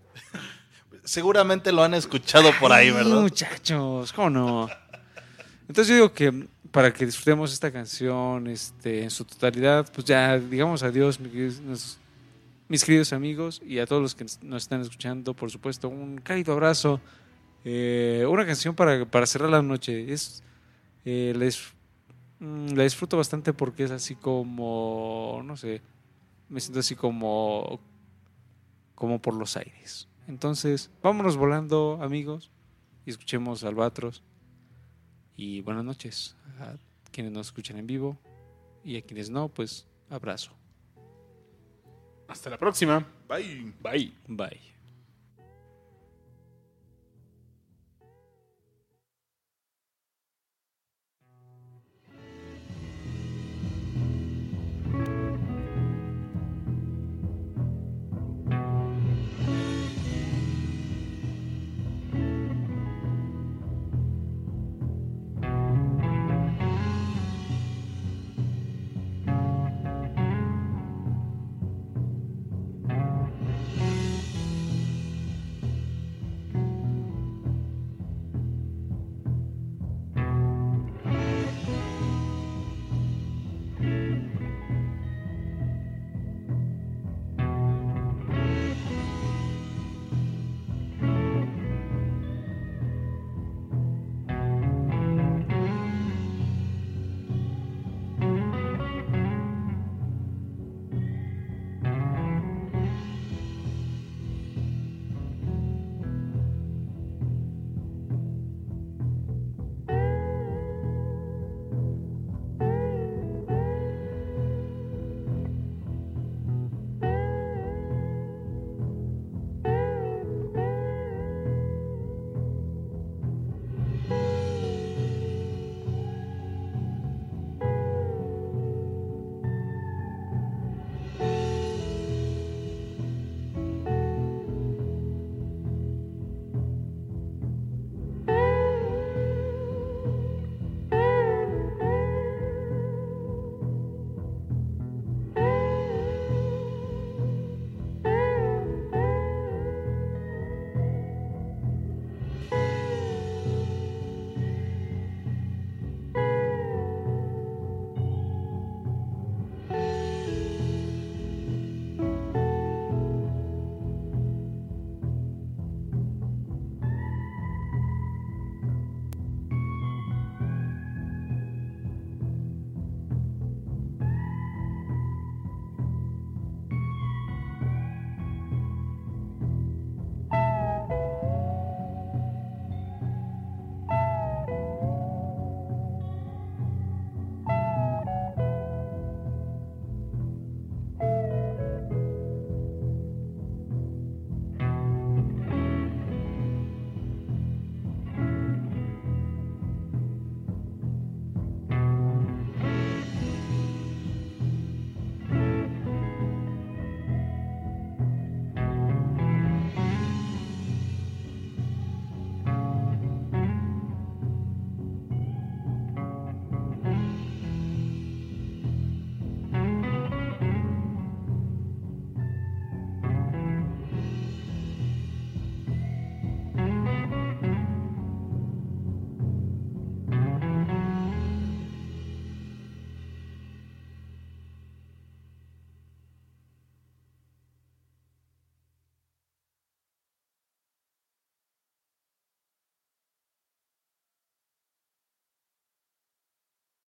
Seguramente lo han escuchado por ahí, ¿verdad? Muchachos, ¿cómo no? Entonces yo digo que para que disfrutemos esta canción este, en su totalidad, pues ya digamos adiós, mis queridos, nos- mis queridos amigos, y a todos los que nos están escuchando, por supuesto, un cálido abrazo. Eh, una canción para, para cerrar la noche. Es, eh, les la disfruto bastante porque es así como, no sé, me siento así como, como por los aires. Entonces, vámonos volando, amigos, y escuchemos Albatros. Y buenas noches a quienes nos escuchan en vivo y a quienes no, pues abrazo. Hasta la próxima. Bye. Bye. Bye.